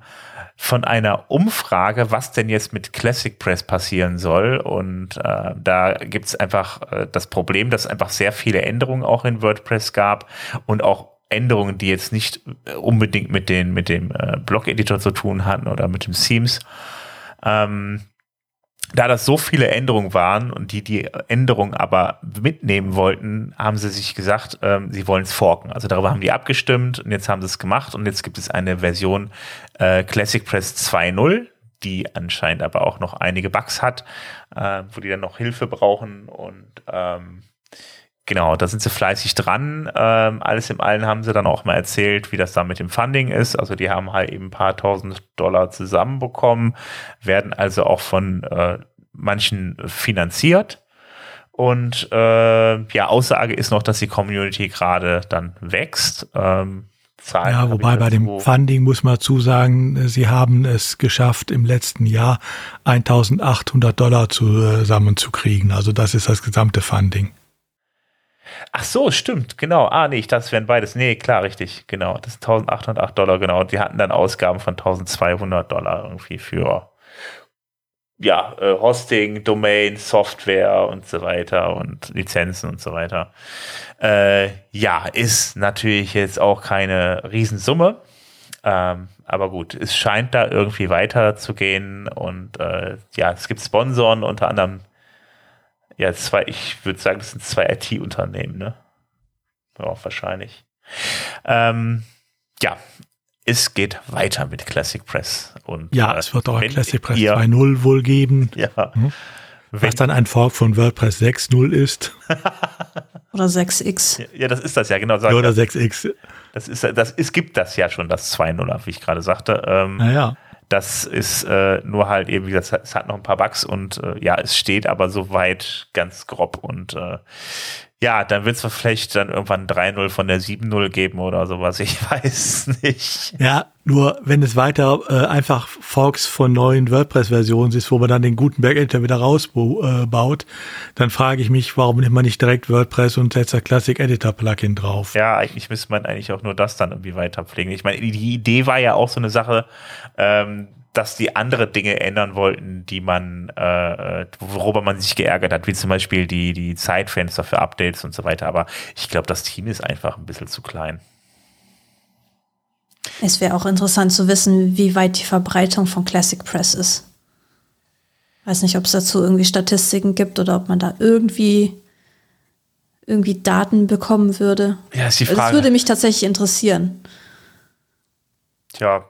von einer Umfrage, was denn jetzt mit Classic Press passieren soll. Und äh, da gibt es einfach äh, das Problem, dass einfach sehr viele Änderungen auch in WordPress gab und auch Änderungen, die jetzt nicht äh, unbedingt mit, den, mit dem äh, Blog-Editor zu tun hatten oder mit dem Themes. Ähm, da das so viele Änderungen waren und die die Änderungen aber mitnehmen wollten, haben sie sich gesagt, ähm, sie wollen es forken. Also darüber haben die abgestimmt und jetzt haben sie es gemacht und jetzt gibt es eine Version äh, Classic Press 2.0, die anscheinend aber auch noch einige Bugs hat, äh, wo die dann noch Hilfe brauchen und ähm, Genau, da sind sie fleißig dran. Ähm, alles im Allen haben sie dann auch mal erzählt, wie das da mit dem Funding ist. Also die haben halt eben ein paar tausend Dollar zusammenbekommen, werden also auch von äh, manchen finanziert. Und äh, ja, Aussage ist noch, dass die Community gerade dann wächst. Ähm, Zahlen ja, wobei bei dem Funding muss man zusagen, sie haben es geschafft, im letzten Jahr 1800 Dollar zusammenzukriegen. Also das ist das gesamte Funding. Ach so, stimmt, genau. Ah, nee, ich dachte, es wären beides. Nee, klar, richtig, genau. Das ist 1808 Dollar, genau. Und die hatten dann Ausgaben von 1200 Dollar irgendwie für, ja, äh, Hosting, Domain, Software und so weiter und Lizenzen und so weiter. Äh, ja, ist natürlich jetzt auch keine Riesensumme. Ähm, aber gut, es scheint da irgendwie weiterzugehen und äh, ja, es gibt Sponsoren, unter anderem ja, zwei, ich würde sagen, das sind zwei IT-Unternehmen, ne? Ja, wahrscheinlich. Ähm, ja, es geht weiter mit Classic Press. Und, ja, äh, es wird auch ein Classic Press 2.0 wohl geben. <laughs> Ja. Hm? Was dann ein Fork von WordPress 6.0 ist. <laughs> Oder 6x. Ja, das ist das ja, genau. Oder 6x. Das ist, das, es gibt das ja schon, das 2.0, wie ich gerade sagte. Ähm, naja. Das ist äh, nur halt eben, wie gesagt, es hat noch ein paar Bugs und äh, ja, es steht aber soweit ganz grob und äh, ja, dann wird es vielleicht dann irgendwann 3-0 von der 7-0 geben oder sowas. Ich <laughs> weiß nicht. Ja, nur wenn es weiter äh, einfach Forks von neuen WordPress-Versionen ist, wo man dann den guten Backend wieder rausbaut, äh, dann frage ich mich, warum nimmt man nicht direkt WordPress und setzt das Classic Editor Plugin drauf? Ja, eigentlich müsste man eigentlich auch nur das dann irgendwie weiter pflegen. Ich meine, die Idee war ja auch so eine Sache, ähm, dass die andere Dinge ändern wollten, die man, äh, worüber man sich geärgert hat, wie zum Beispiel die, die Zeitfenster für Updates und so weiter. Aber ich glaube, das Team ist einfach ein bisschen zu klein. Es wäre auch interessant zu wissen, wie weit die Verbreitung von Classic Press ist. Weiß nicht, ob es dazu irgendwie Statistiken gibt oder ob man da irgendwie irgendwie Daten bekommen würde. Ja, ist die Frage. Das würde mich tatsächlich interessieren. Tja,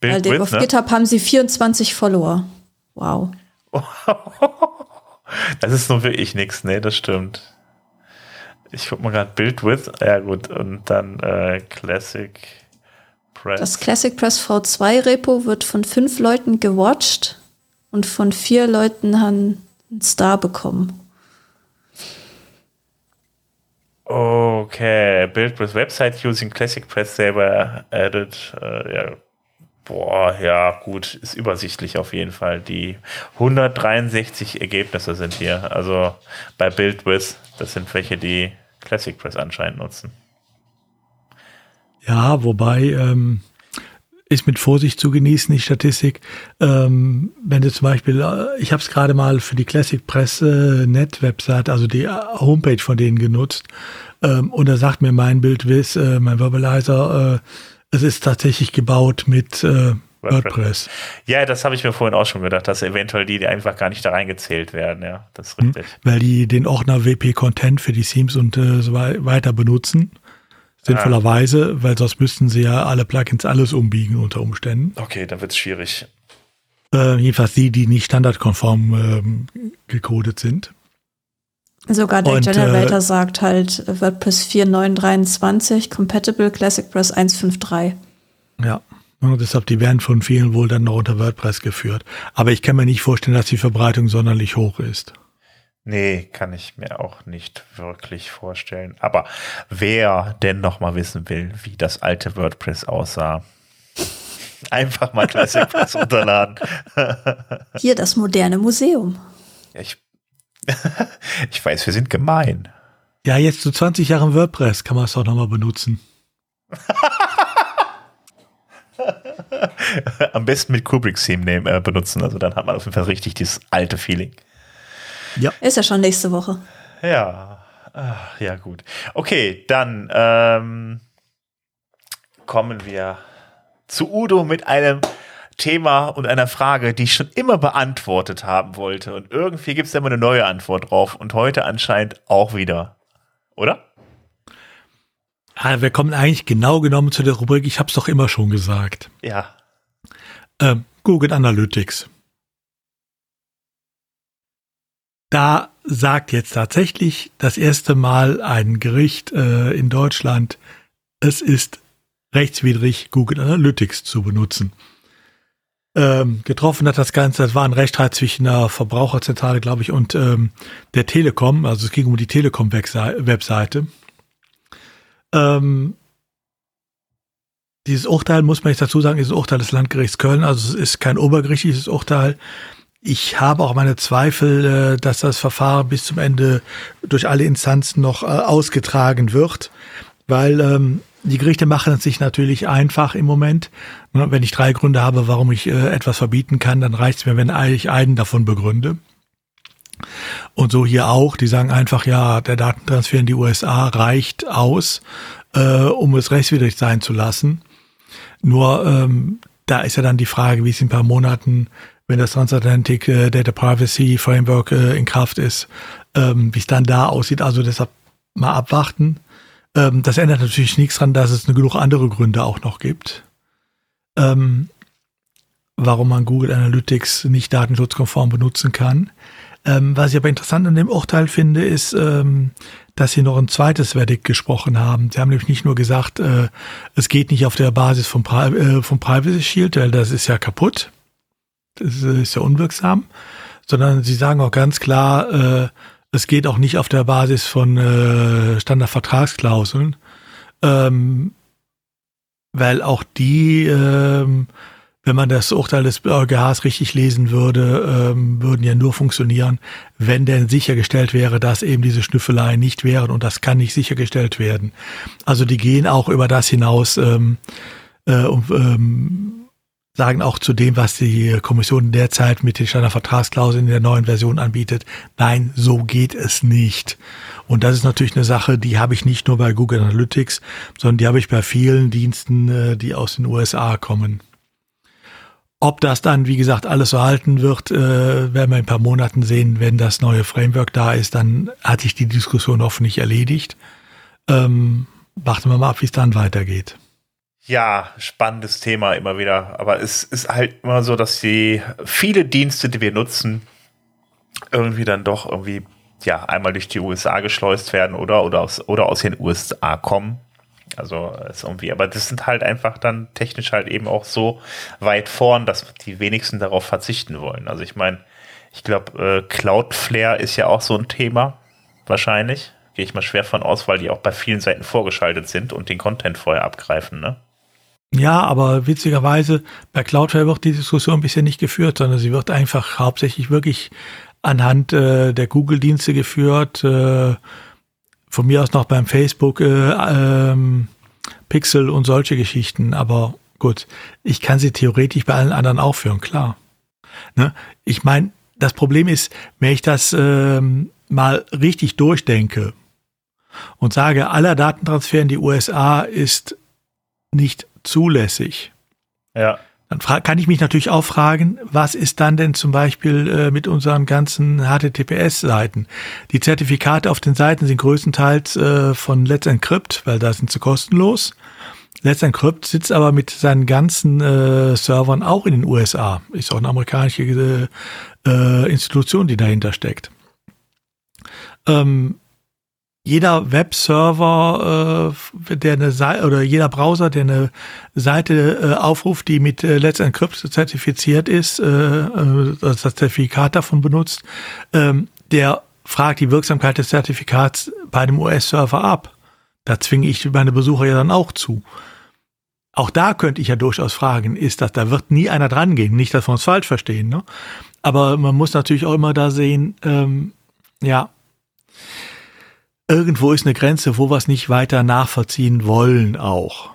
Bild Weil auf ne? GitHub haben sie 24 Follower. Wow. <laughs> das ist nur wirklich nichts, ne, das stimmt. Ich guck mal gerade Build with, ja gut, und dann äh, Classic Press. Das Classic Press V2 Repo wird von fünf Leuten gewatcht und von vier Leuten haben einen Star bekommen. Okay, Build with Website using Classic Press Saber added, uh, ja, Boah, ja, gut, ist übersichtlich auf jeden Fall. Die 163 Ergebnisse sind hier. Also bei BuildWiz, das sind welche, die Classic Press anscheinend nutzen. Ja, wobei ähm, ist mit Vorsicht zu genießen, die Statistik. Ähm, wenn du zum Beispiel, äh, ich habe es gerade mal für die Classic Press äh, Net Website, also die äh, Homepage von denen genutzt. Ähm, und da sagt mir mein BuildWiz, äh, mein Verbalizer, äh, es ist tatsächlich gebaut mit, äh, WordPress. Ja, das habe ich mir vorhin auch schon gedacht, dass eventuell die einfach gar nicht da reingezählt werden. Ja, das ist Hm, richtig. Weil die den Ordner WP Content für die Themes und äh, so wei- weiter benutzen. Sinnvollerweise, weil sonst müssten sie ja alle Plugins alles umbiegen unter Umständen. Okay, dann wird es schwierig. Äh, jedenfalls die, die nicht standardkonform ähm, gecodet sind. Sogar der Und, äh, Generator sagt halt äh, WordPress 4.9.23, Compatible Classic Press 1.5.3. Ja. Und deshalb, die werden von vielen wohl dann noch unter WordPress geführt. Aber ich kann mir nicht vorstellen, dass die Verbreitung sonderlich hoch ist. Nee, kann ich mir auch nicht wirklich vorstellen. Aber wer denn noch mal wissen will, wie das alte WordPress aussah, <laughs> einfach mal Classic Press runterladen. <laughs> Hier das moderne Museum. Ja, ich, <laughs> ich weiß, wir sind gemein. Ja, jetzt zu 20 Jahren WordPress kann man es doch nochmal benutzen. <laughs> Am besten mit Kubricks Theme äh, benutzen. Also dann hat man auf jeden Fall richtig dieses alte Feeling. Ist ja schon nächste Woche. Ja, Ach, ja gut. Okay, dann ähm, kommen wir zu Udo mit einem Thema und einer Frage, die ich schon immer beantwortet haben wollte. Und irgendwie gibt es immer eine neue Antwort drauf. Und heute anscheinend auch wieder. Oder? Ah, wir kommen eigentlich genau genommen zu der Rubrik, ich habe es doch immer schon gesagt. Ja. Ähm, Google Analytics. Da sagt jetzt tatsächlich das erste Mal ein Gericht äh, in Deutschland, es ist rechtswidrig, Google Analytics zu benutzen. Ähm, getroffen hat das Ganze, das war ein Rechtsstreit zwischen der Verbraucherzentrale, glaube ich, und ähm, der Telekom. Also es ging um die Telekom-Webseite. Ähm, dieses Urteil, muss man jetzt dazu sagen, ist ein Urteil des Landgerichts Köln, also es ist kein obergerichtliches Urteil. Ich habe auch meine Zweifel, äh, dass das Verfahren bis zum Ende durch alle Instanzen noch äh, ausgetragen wird, weil ähm, die Gerichte machen es sich natürlich einfach im Moment. Ne, Wenn ich drei Gründe habe, warum ich äh, etwas verbieten kann, dann reicht es mir, wenn ich einen davon begründe. Und so hier auch, die sagen einfach, ja, der Datentransfer in die USA reicht aus, äh, um es rechtswidrig sein zu lassen. Nur ähm, da ist ja dann die Frage, wie es in ein paar Monaten, wenn das Transatlantic äh, Data Privacy Framework äh, in Kraft ist, ähm, wie es dann da aussieht. Also deshalb mal abwarten. Ähm, das ändert natürlich nichts dran, dass es genug andere Gründe auch noch gibt. Ähm, warum man Google Analytics nicht datenschutzkonform benutzen kann. Ähm, was ich aber interessant an dem Urteil finde, ist, ähm, dass sie noch ein zweites Verdikt gesprochen haben. Sie haben nämlich nicht nur gesagt, äh, es geht nicht auf der Basis vom, Pri äh, vom Privacy Shield, weil das ist ja kaputt, das äh, ist ja unwirksam, sondern sie sagen auch ganz klar, äh, es geht auch nicht auf der Basis von äh, Standardvertragsklauseln, ähm, weil auch die ähm, wenn man das Urteil des BGHs richtig lesen würde, ähm, würden ja nur funktionieren, wenn denn sichergestellt wäre, dass eben diese Schnüffeleien nicht wären und das kann nicht sichergestellt werden. Also die gehen auch über das hinaus ähm, äh, und ähm, sagen auch zu dem, was die Kommission derzeit mit den Standardvertragsklauseln in der neuen Version anbietet, nein, so geht es nicht. Und das ist natürlich eine Sache, die habe ich nicht nur bei Google Analytics, sondern die habe ich bei vielen Diensten, äh, die aus den USA kommen. Ob das dann, wie gesagt, alles so halten wird, äh, werden wir in ein paar Monaten sehen. Wenn das neue Framework da ist, dann hat sich die Diskussion hoffentlich erledigt. Ähm, warten wir mal ab, wie es dann weitergeht. Ja, spannendes Thema immer wieder. Aber es ist halt immer so, dass die viele Dienste, die wir nutzen, irgendwie dann doch irgendwie ja einmal durch die USA geschleust werden oder oder aus oder aus den USA kommen. Also ist irgendwie, aber das sind halt einfach dann technisch halt eben auch so weit vorn, dass die wenigsten darauf verzichten wollen. Also ich meine, ich glaube, äh, Cloudflare ist ja auch so ein Thema, wahrscheinlich. Gehe ich mal schwer von aus, weil die auch bei vielen Seiten vorgeschaltet sind und den Content vorher abgreifen, ne? Ja, aber witzigerweise, bei Cloudflare wird die Diskussion bisher nicht geführt, sondern sie wird einfach hauptsächlich wirklich anhand äh, der Google-Dienste geführt, äh, von mir aus noch beim Facebook äh, ähm, Pixel und solche Geschichten. Aber gut, ich kann sie theoretisch bei allen anderen auch führen, klar. Ne? Ich meine, das Problem ist, wenn ich das ähm, mal richtig durchdenke und sage, aller Datentransfer in die USA ist nicht zulässig, Ja. dann kann ich mich natürlich auch fragen, was ist dann denn zum Beispiel äh, mit unseren ganzen HTTPS-Seiten? Die Zertifikate auf den Seiten sind größtenteils äh, von Let's Encrypt, weil da sind sie kostenlos. Let's Encrypt sitzt aber mit seinen ganzen äh, Servern auch in den USA. Ist auch eine amerikanische äh, Institution, die dahinter steckt. Ähm, jeder Webserver, äh, der eine Seite oder jeder Browser, der eine Seite äh, aufruft, die mit äh, Let's Encrypt zertifiziert ist, äh, äh, das Zertifikat davon benutzt, ähm, der fragt die Wirksamkeit des Zertifikats bei dem US-Server ab. Da zwinge ich meine Besucher ja dann auch zu. Auch da könnte ich ja durchaus fragen, ist das, da wird nie einer dran gehen, nicht, dass wir uns falsch verstehen, ne? Aber man muss natürlich auch immer da sehen, ähm, ja, irgendwo ist eine Grenze, wo wir es nicht weiter nachvollziehen wollen auch.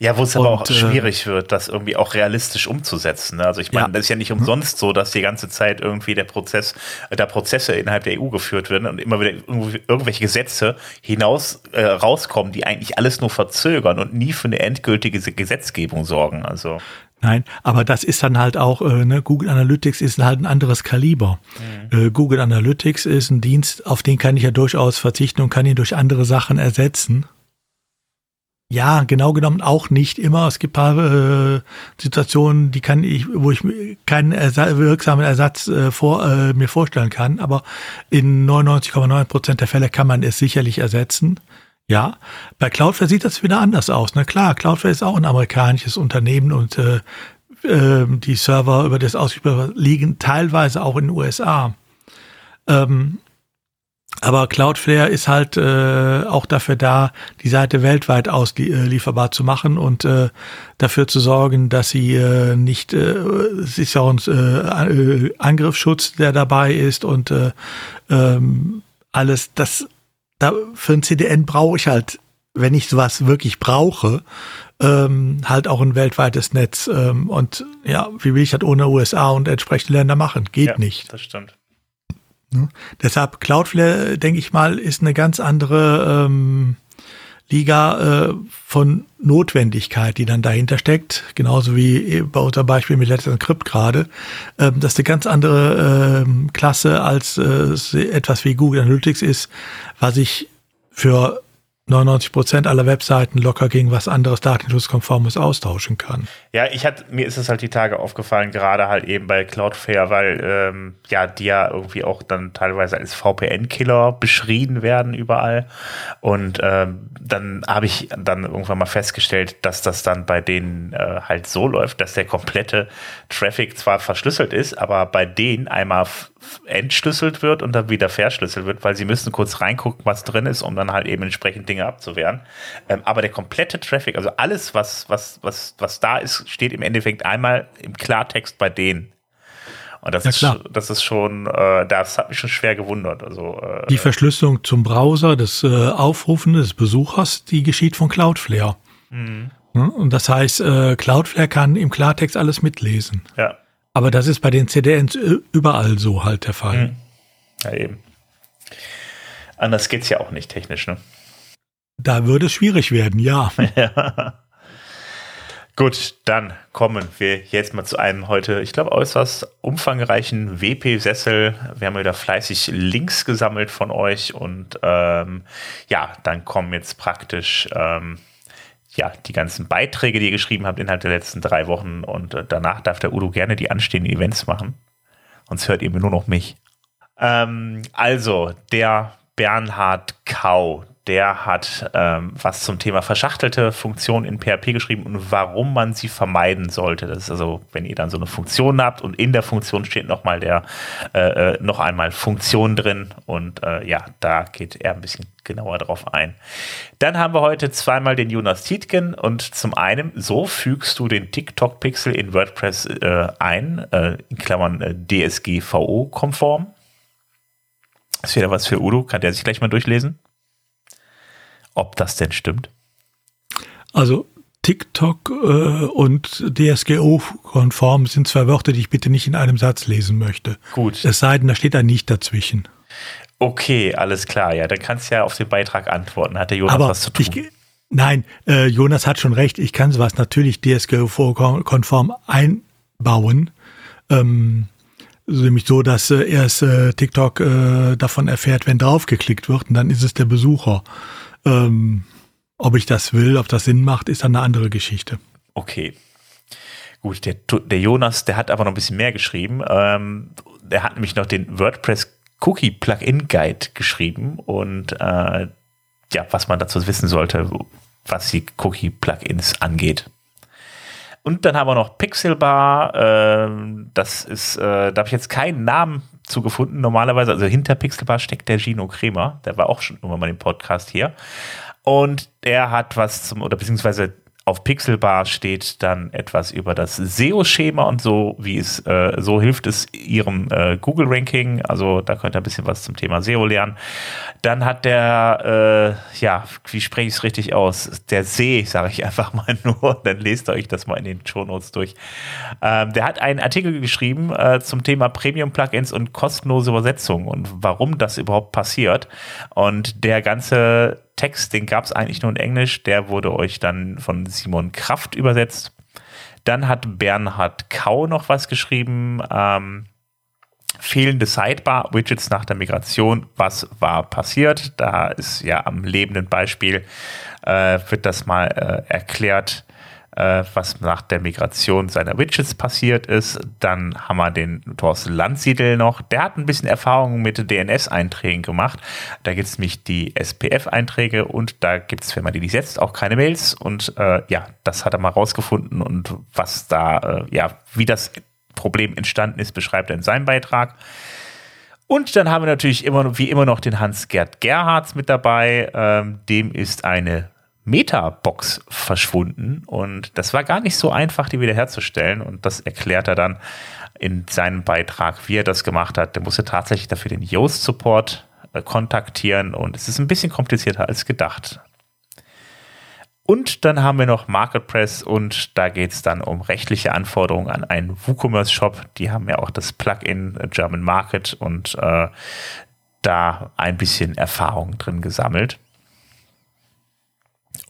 Ja, wo es aber auch äh, schwierig wird, das irgendwie auch realistisch umzusetzen. Ne? Also ich meine, ja. das ist ja nicht umsonst so, dass die ganze Zeit irgendwie der Prozess, da Prozesse innerhalb der EU geführt werden und immer wieder irgendwelche Gesetze hinaus äh, rauskommen, die eigentlich alles nur verzögern und nie für eine endgültige Gesetzgebung sorgen. Also Nein, aber das ist dann halt auch, äh, ne, Google Analytics ist halt ein anderes Kaliber. Mhm. Äh, Google Analytics ist ein Dienst, auf den kann ich ja durchaus verzichten und kann ihn durch andere Sachen ersetzen. Ja, genau genommen auch nicht immer. Es gibt paar äh, Situationen, die kann ich, wo ich keinen Ersa wirksamen Ersatz äh, vor, äh, mir vorstellen kann, aber in 99,9 Prozent der Fälle kann man es sicherlich ersetzen. Ja, bei Cloudflare sieht das wieder anders aus. Na klar, Cloudflare ist auch ein amerikanisches Unternehmen und äh, äh, die Server, über das ausübbar liegen teilweise auch in den USA. Ähm, aber Cloudflare ist halt äh, auch dafür da, die Seite weltweit auslieferbar zu machen und äh, dafür zu sorgen, dass sie äh, nicht, äh, es ist ja auch ein äh, Angriffsschutz, der dabei ist und äh, ähm, alles, das da, für ein CDN brauche ich halt, wenn ich sowas wirklich brauche, ähm, halt auch ein weltweites Netz. Ähm, und ja, wie will ich das ohne USA und entsprechende Länder machen? Geht ja, nicht. Das stimmt. Ne? Deshalb Cloudflare, denke ich mal, ist eine ganz andere ähm, Liga äh, von Notwendigkeit, die dann dahinter steckt, genauso wie bei unserem Beispiel mit Let's Encrypt gerade. Ähm, das ist eine ganz andere ähm, Klasse als äh, etwas wie Google Analytics ist, was ich für 99 Prozent aller Webseiten locker gegen was anderes datenschutzkonformes austauschen kann. Ja, ich hatte, mir ist es halt die Tage aufgefallen, gerade halt eben bei Cloudflare, weil ähm, ja, die ja irgendwie auch dann teilweise als VPN-Killer beschrieben werden überall. Und ähm, dann habe ich dann irgendwann mal festgestellt, dass das dann bei denen äh, halt so läuft, dass der komplette Traffic zwar verschlüsselt ist, aber bei denen einmal entschlüsselt wird und dann wieder verschlüsselt wird, weil sie müssen kurz reingucken, was drin ist, um dann halt eben entsprechend Dinge abzuwehren. Ähm, aber der komplette Traffic, also alles, was, was, was, was da ist, steht im Endeffekt einmal im Klartext bei denen. Und das, ja, ist, das ist schon, äh, das hat mich schon schwer gewundert. Also, äh, die Verschlüsselung zum Browser des äh, Aufrufen des Besuchers, die geschieht von Cloudflare. Mhm. Und das heißt, äh, Cloudflare kann im Klartext alles mitlesen. Ja. Aber das ist bei den CDNs überall so halt der Fall. Mhm. Ja, eben. Anders geht's ja auch nicht technisch, ne? Da würde es schwierig werden, ja. <laughs> ja. Gut, dann kommen wir jetzt mal zu einem heute, ich glaube, äußerst umfangreichen WP-Sessel. Wir haben wieder fleißig Links gesammelt von euch und ähm, ja, dann kommen jetzt praktisch ähm, ja, die ganzen Beiträge, die ihr geschrieben habt innerhalb der letzten drei Wochen und äh, danach darf der Udo gerne die anstehenden Events machen. Sonst hört ihr nur noch mich. Ähm, also, der Bernhard Kau, der hat ähm, was zum Thema verschachtelte Funktionen in PHP geschrieben und warum man sie vermeiden sollte. Das ist also, wenn ihr dann so eine Funktion habt und in der Funktion steht nochmal der, äh, äh, noch einmal Funktion drin und äh, ja, da geht er ein bisschen genauer drauf ein. Dann haben wir heute zweimal den Jonas Tietgen und zum einen, so fügst du den TikTok-Pixel in WordPress äh, ein, äh, in Klammern äh, DSGVO-konform. Ist wieder was für Udo, kann der sich gleich mal durchlesen ob das denn stimmt? Also TikTok äh, und DSGO-konform sind zwei Wörter, die ich bitte nicht in einem Satz lesen möchte. Gut. Es sei denn, da steht ein Nicht dazwischen. Okay, alles klar. Ja, dann kannst du ja auf den Beitrag antworten. Hat der Jonas Aber was zu tun? Ich, Nein, äh, Jonas hat schon recht. Ich kann sowas natürlich DSGVO-konform einbauen. Ähm, nämlich so, dass äh, erst äh, TikTok äh, davon erfährt, wenn draufgeklickt wird, und dann ist es der Besucher. Ähm, ob ich das will, ob das Sinn macht, ist dann eine andere Geschichte. Okay. Gut, der, der Jonas, der hat aber noch ein bisschen mehr geschrieben. Ähm, der hat nämlich noch den WordPress Cookie Plugin Guide geschrieben und äh, ja, was man dazu wissen sollte, was die Cookie Plugins angeht. Und dann haben wir noch Pixelbar. Äh, das ist, äh, da habe ich jetzt keinen Namen zugefunden. Normalerweise, also hinter Pixelbar steckt der Gino Kremer. Der war auch schon irgendwann mal im Podcast hier. Und er hat was zum, oder beziehungsweise auf Pixelbar steht dann etwas über das SEO-Schema und so, wie es, äh, so hilft es ihrem äh, Google-Ranking. Also da könnt ihr ein bisschen was zum Thema SEO lernen. Dann hat der, äh, ja, wie spreche ich es richtig aus? Der See, sage ich einfach mal <laughs> nur, dann lest euch das mal in den Shownotes durch. Ähm, der hat einen Artikel geschrieben äh, zum Thema Premium-Plugins und kostenlose Übersetzung und warum das überhaupt passiert. Und der ganze Text, den gab es eigentlich nur in Englisch, der wurde euch dann von Simon Kraft übersetzt. Dann hat Bernhard Kau noch was geschrieben. Ähm, fehlende Sidebar-Widgets nach der Migration. Was war passiert? Da ist ja am lebenden Beispiel, äh, wird das mal äh, erklärt, äh, was nach der Migration seiner Widgets passiert ist. Dann haben wir den Thorsten Landsiedel noch. Der hat ein bisschen Erfahrung mit DNS-Einträgen gemacht. Da gibt es nämlich die SPF-Einträge und da gibt es, wenn man die nicht setzt, auch keine Mails. Und äh, ja, das hat er mal rausgefunden und was da, äh, ja, wie das Problem entstanden ist, beschreibt er in seinem Beitrag. Und dann haben wir natürlich immer, wie immer noch den Hans-Gerd Gerhards mit dabei. Ähm, dem ist eine Meta-Box verschwunden und das war gar nicht so einfach, die wiederherzustellen und das erklärt er dann in seinem Beitrag, wie er das gemacht hat. Der musste tatsächlich dafür den Yoast-Support äh, kontaktieren und es ist ein bisschen komplizierter als gedacht. Und dann haben wir noch MarketPress und da geht es dann um rechtliche Anforderungen an einen WooCommerce-Shop. Die haben ja auch das Plugin German Market und äh, da ein bisschen Erfahrung drin gesammelt.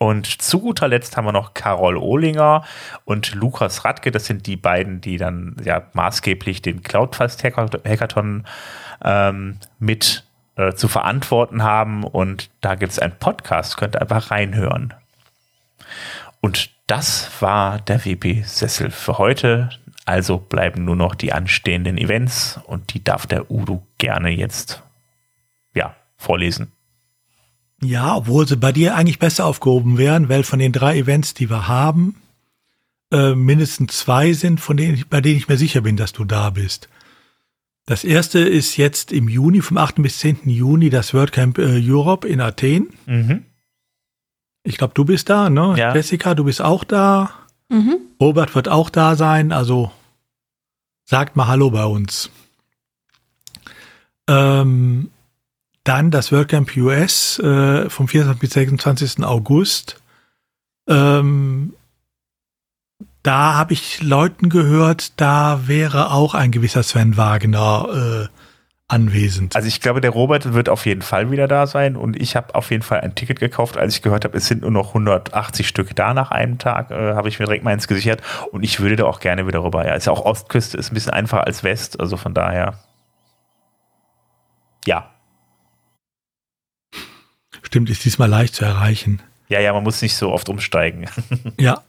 Und zu guter Letzt haben wir noch Carol Ohlinger und Lukas Radke. Das sind die beiden, die dann ja maßgeblich den Cloudfast-Hackathon ähm, mit äh, zu verantworten haben. Und da gibt es einen Podcast, könnt ihr einfach reinhören. Und das war der WP-Sessel für heute. Also bleiben nur noch die anstehenden Events und die darf der Udo gerne jetzt ja, vorlesen. Ja, obwohl sie bei dir eigentlich besser aufgehoben wären, weil von den drei Events, die wir haben, äh, mindestens zwei sind, von denen ich, bei denen ich mir sicher bin, dass du da bist. Das erste ist jetzt im Juni, vom 8. bis 10. Juni, das WordCamp äh, Europe in Athen. Mhm. Ich glaube, du bist da, ne? Ja. Jessica, du bist auch da. Mhm. Robert wird auch da sein, also sagt mal Hallo bei uns. Ähm, dann das WordCamp US äh, vom 24. bis 26. August. Ähm, da habe ich Leuten gehört, da wäre auch ein gewisser Sven Wagner äh, anwesend. Also ich glaube, der Robert wird auf jeden Fall wieder da sein und ich habe auf jeden Fall ein Ticket gekauft, als ich gehört habe, es sind nur noch 180 Stück da nach einem Tag, äh, habe ich mir direkt mal ins gesichert und ich würde da auch gerne wieder rüber. Ja, ist ja auch Ostküste, ist ein bisschen einfacher als West, also von daher. Ja, Stimmt, ist diesmal leicht zu erreichen. Ja, ja, man muss nicht so oft umsteigen. <laughs> ja.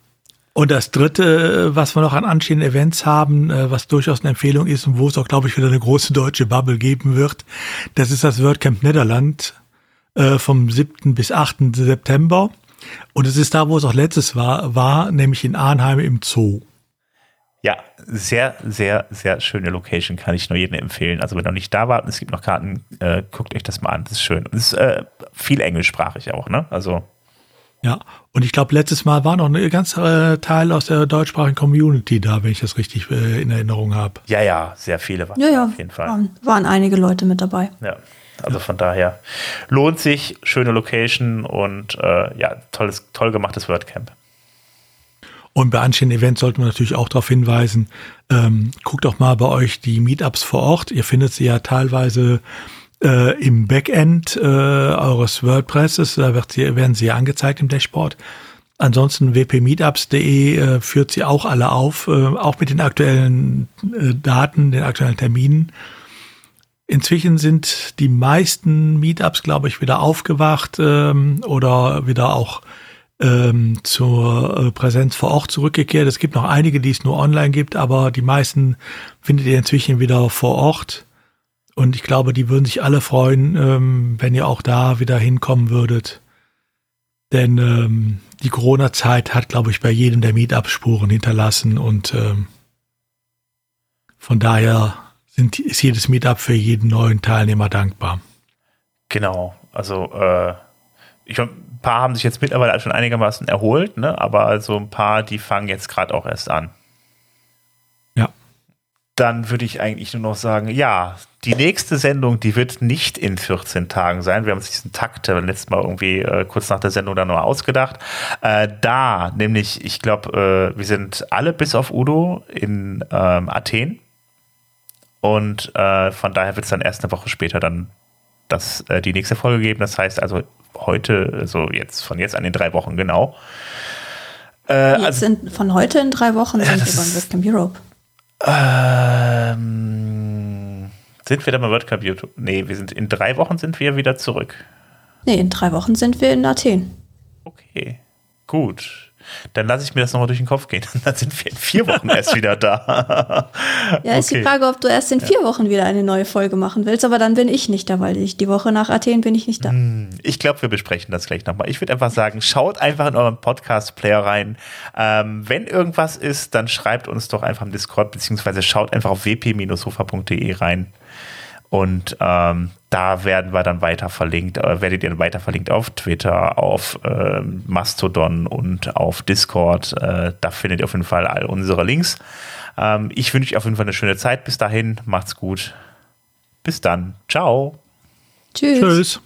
Und das dritte, was wir noch an anstehenden Events haben, äh, was durchaus eine Empfehlung ist und wo es auch, glaube ich, wieder eine große deutsche Bubble geben wird, das ist das WordCamp Niederland äh, vom 7. bis 8. September. Und es ist da, wo es auch letztes war, war, nämlich in Arnheim im Zoo. Ja, sehr, sehr, sehr schöne Location, kann ich nur jedem empfehlen. Also wenn ihr noch nicht da wart und es gibt noch Karten, äh, guckt euch das mal an, das ist schön. Und es ist äh, viel englischsprachig auch, ne? Also. Ja, und ich glaube, letztes Mal war noch ein ganzer äh, Teil aus der deutschsprachigen Community da, wenn ich das richtig äh, in Erinnerung habe. Ja, ja, sehr viele waren ja, ja, auf jeden Fall. Waren, waren einige Leute mit dabei. Ja. Also von daher lohnt sich, schöne Location und äh, ja, tolles, toll gemachtes WordCamp. Und bei anstehenden Events sollte man natürlich auch darauf hinweisen, ähm, guckt doch mal bei euch die Meetups vor Ort. Ihr findet sie ja teilweise äh, im Backend äh, eures WordPresses, da wird sie, werden sie angezeigt im Dashboard. Ansonsten wpmeetups.de äh, führt sie auch alle auf, äh, auch mit den aktuellen äh, Daten, den aktuellen Terminen. Inzwischen sind die meisten Meetups, glaube ich, wieder aufgewacht ähm, oder wieder auch ähm, zur äh, Präsenz vor Ort zurückgekehrt. Es gibt noch einige, die es nur online gibt, aber die meisten findet ihr inzwischen wieder vor Ort. Und ich glaube, die würden sich alle freuen, ähm, wenn ihr auch da wieder hinkommen würdet. Denn ähm, die Corona-Zeit hat, glaube ich, bei jedem der Meetups Spuren hinterlassen und ähm, von daher sind, ist jedes Meetup für jeden neuen Teilnehmer dankbar. Genau, also äh, ich, ein paar haben sich jetzt mittlerweile schon einigermaßen erholt, ne? aber also ein paar, die fangen jetzt gerade auch erst an. Ja. Dann würde ich eigentlich nur noch sagen, ja, die nächste Sendung, die wird nicht in 14 Tagen sein. Wir haben uns diesen Takt äh, letztes Mal irgendwie äh, kurz nach der Sendung dann nur ausgedacht. Äh, da, nämlich, ich glaube, äh, wir sind alle bis auf Udo in ähm, Athen. Und äh, von daher wird es dann erst eine Woche später dann das, äh, die nächste Folge geben. Das heißt also heute, also jetzt von jetzt an den drei Wochen genau. Äh, jetzt also, sind von heute in drei Wochen sind wir beim WordCamp Europe. Ähm, sind wir da beim WordCamp Europe? Nee, wir sind in drei Wochen sind wir wieder zurück. Nee, in drei Wochen sind wir in Athen. Okay, gut dann lasse ich mir das nochmal durch den Kopf gehen. <laughs> Dann sind wir in vier Wochen erst wieder da. ja, okay. ist die Frage, ob du erst in vier Wochen wieder eine neue Folge machen willst, aber dann bin ich nicht da, weil ich die Woche nach Athen bin ich nicht da. Hm, ich glaube, wir besprechen das gleich nochmal. Ich würde einfach sagen, schaut einfach in euren Podcast-Player rein. Ähm, wenn irgendwas ist, dann schreibt uns doch einfach im Discord, beziehungsweise schaut einfach auf wp-sofa.de rein. Und ähm, da werden wir dann weiter verlinkt, äh, werdet ihr weiter verlinkt auf Twitter, auf äh, Mastodon und auf Discord. Äh, da findet ihr auf jeden Fall all unsere Links. Ähm, ich wünsche euch auf jeden Fall eine schöne Zeit. Bis dahin, macht's gut. Bis dann. Ciao. Tschüss. Tschüss.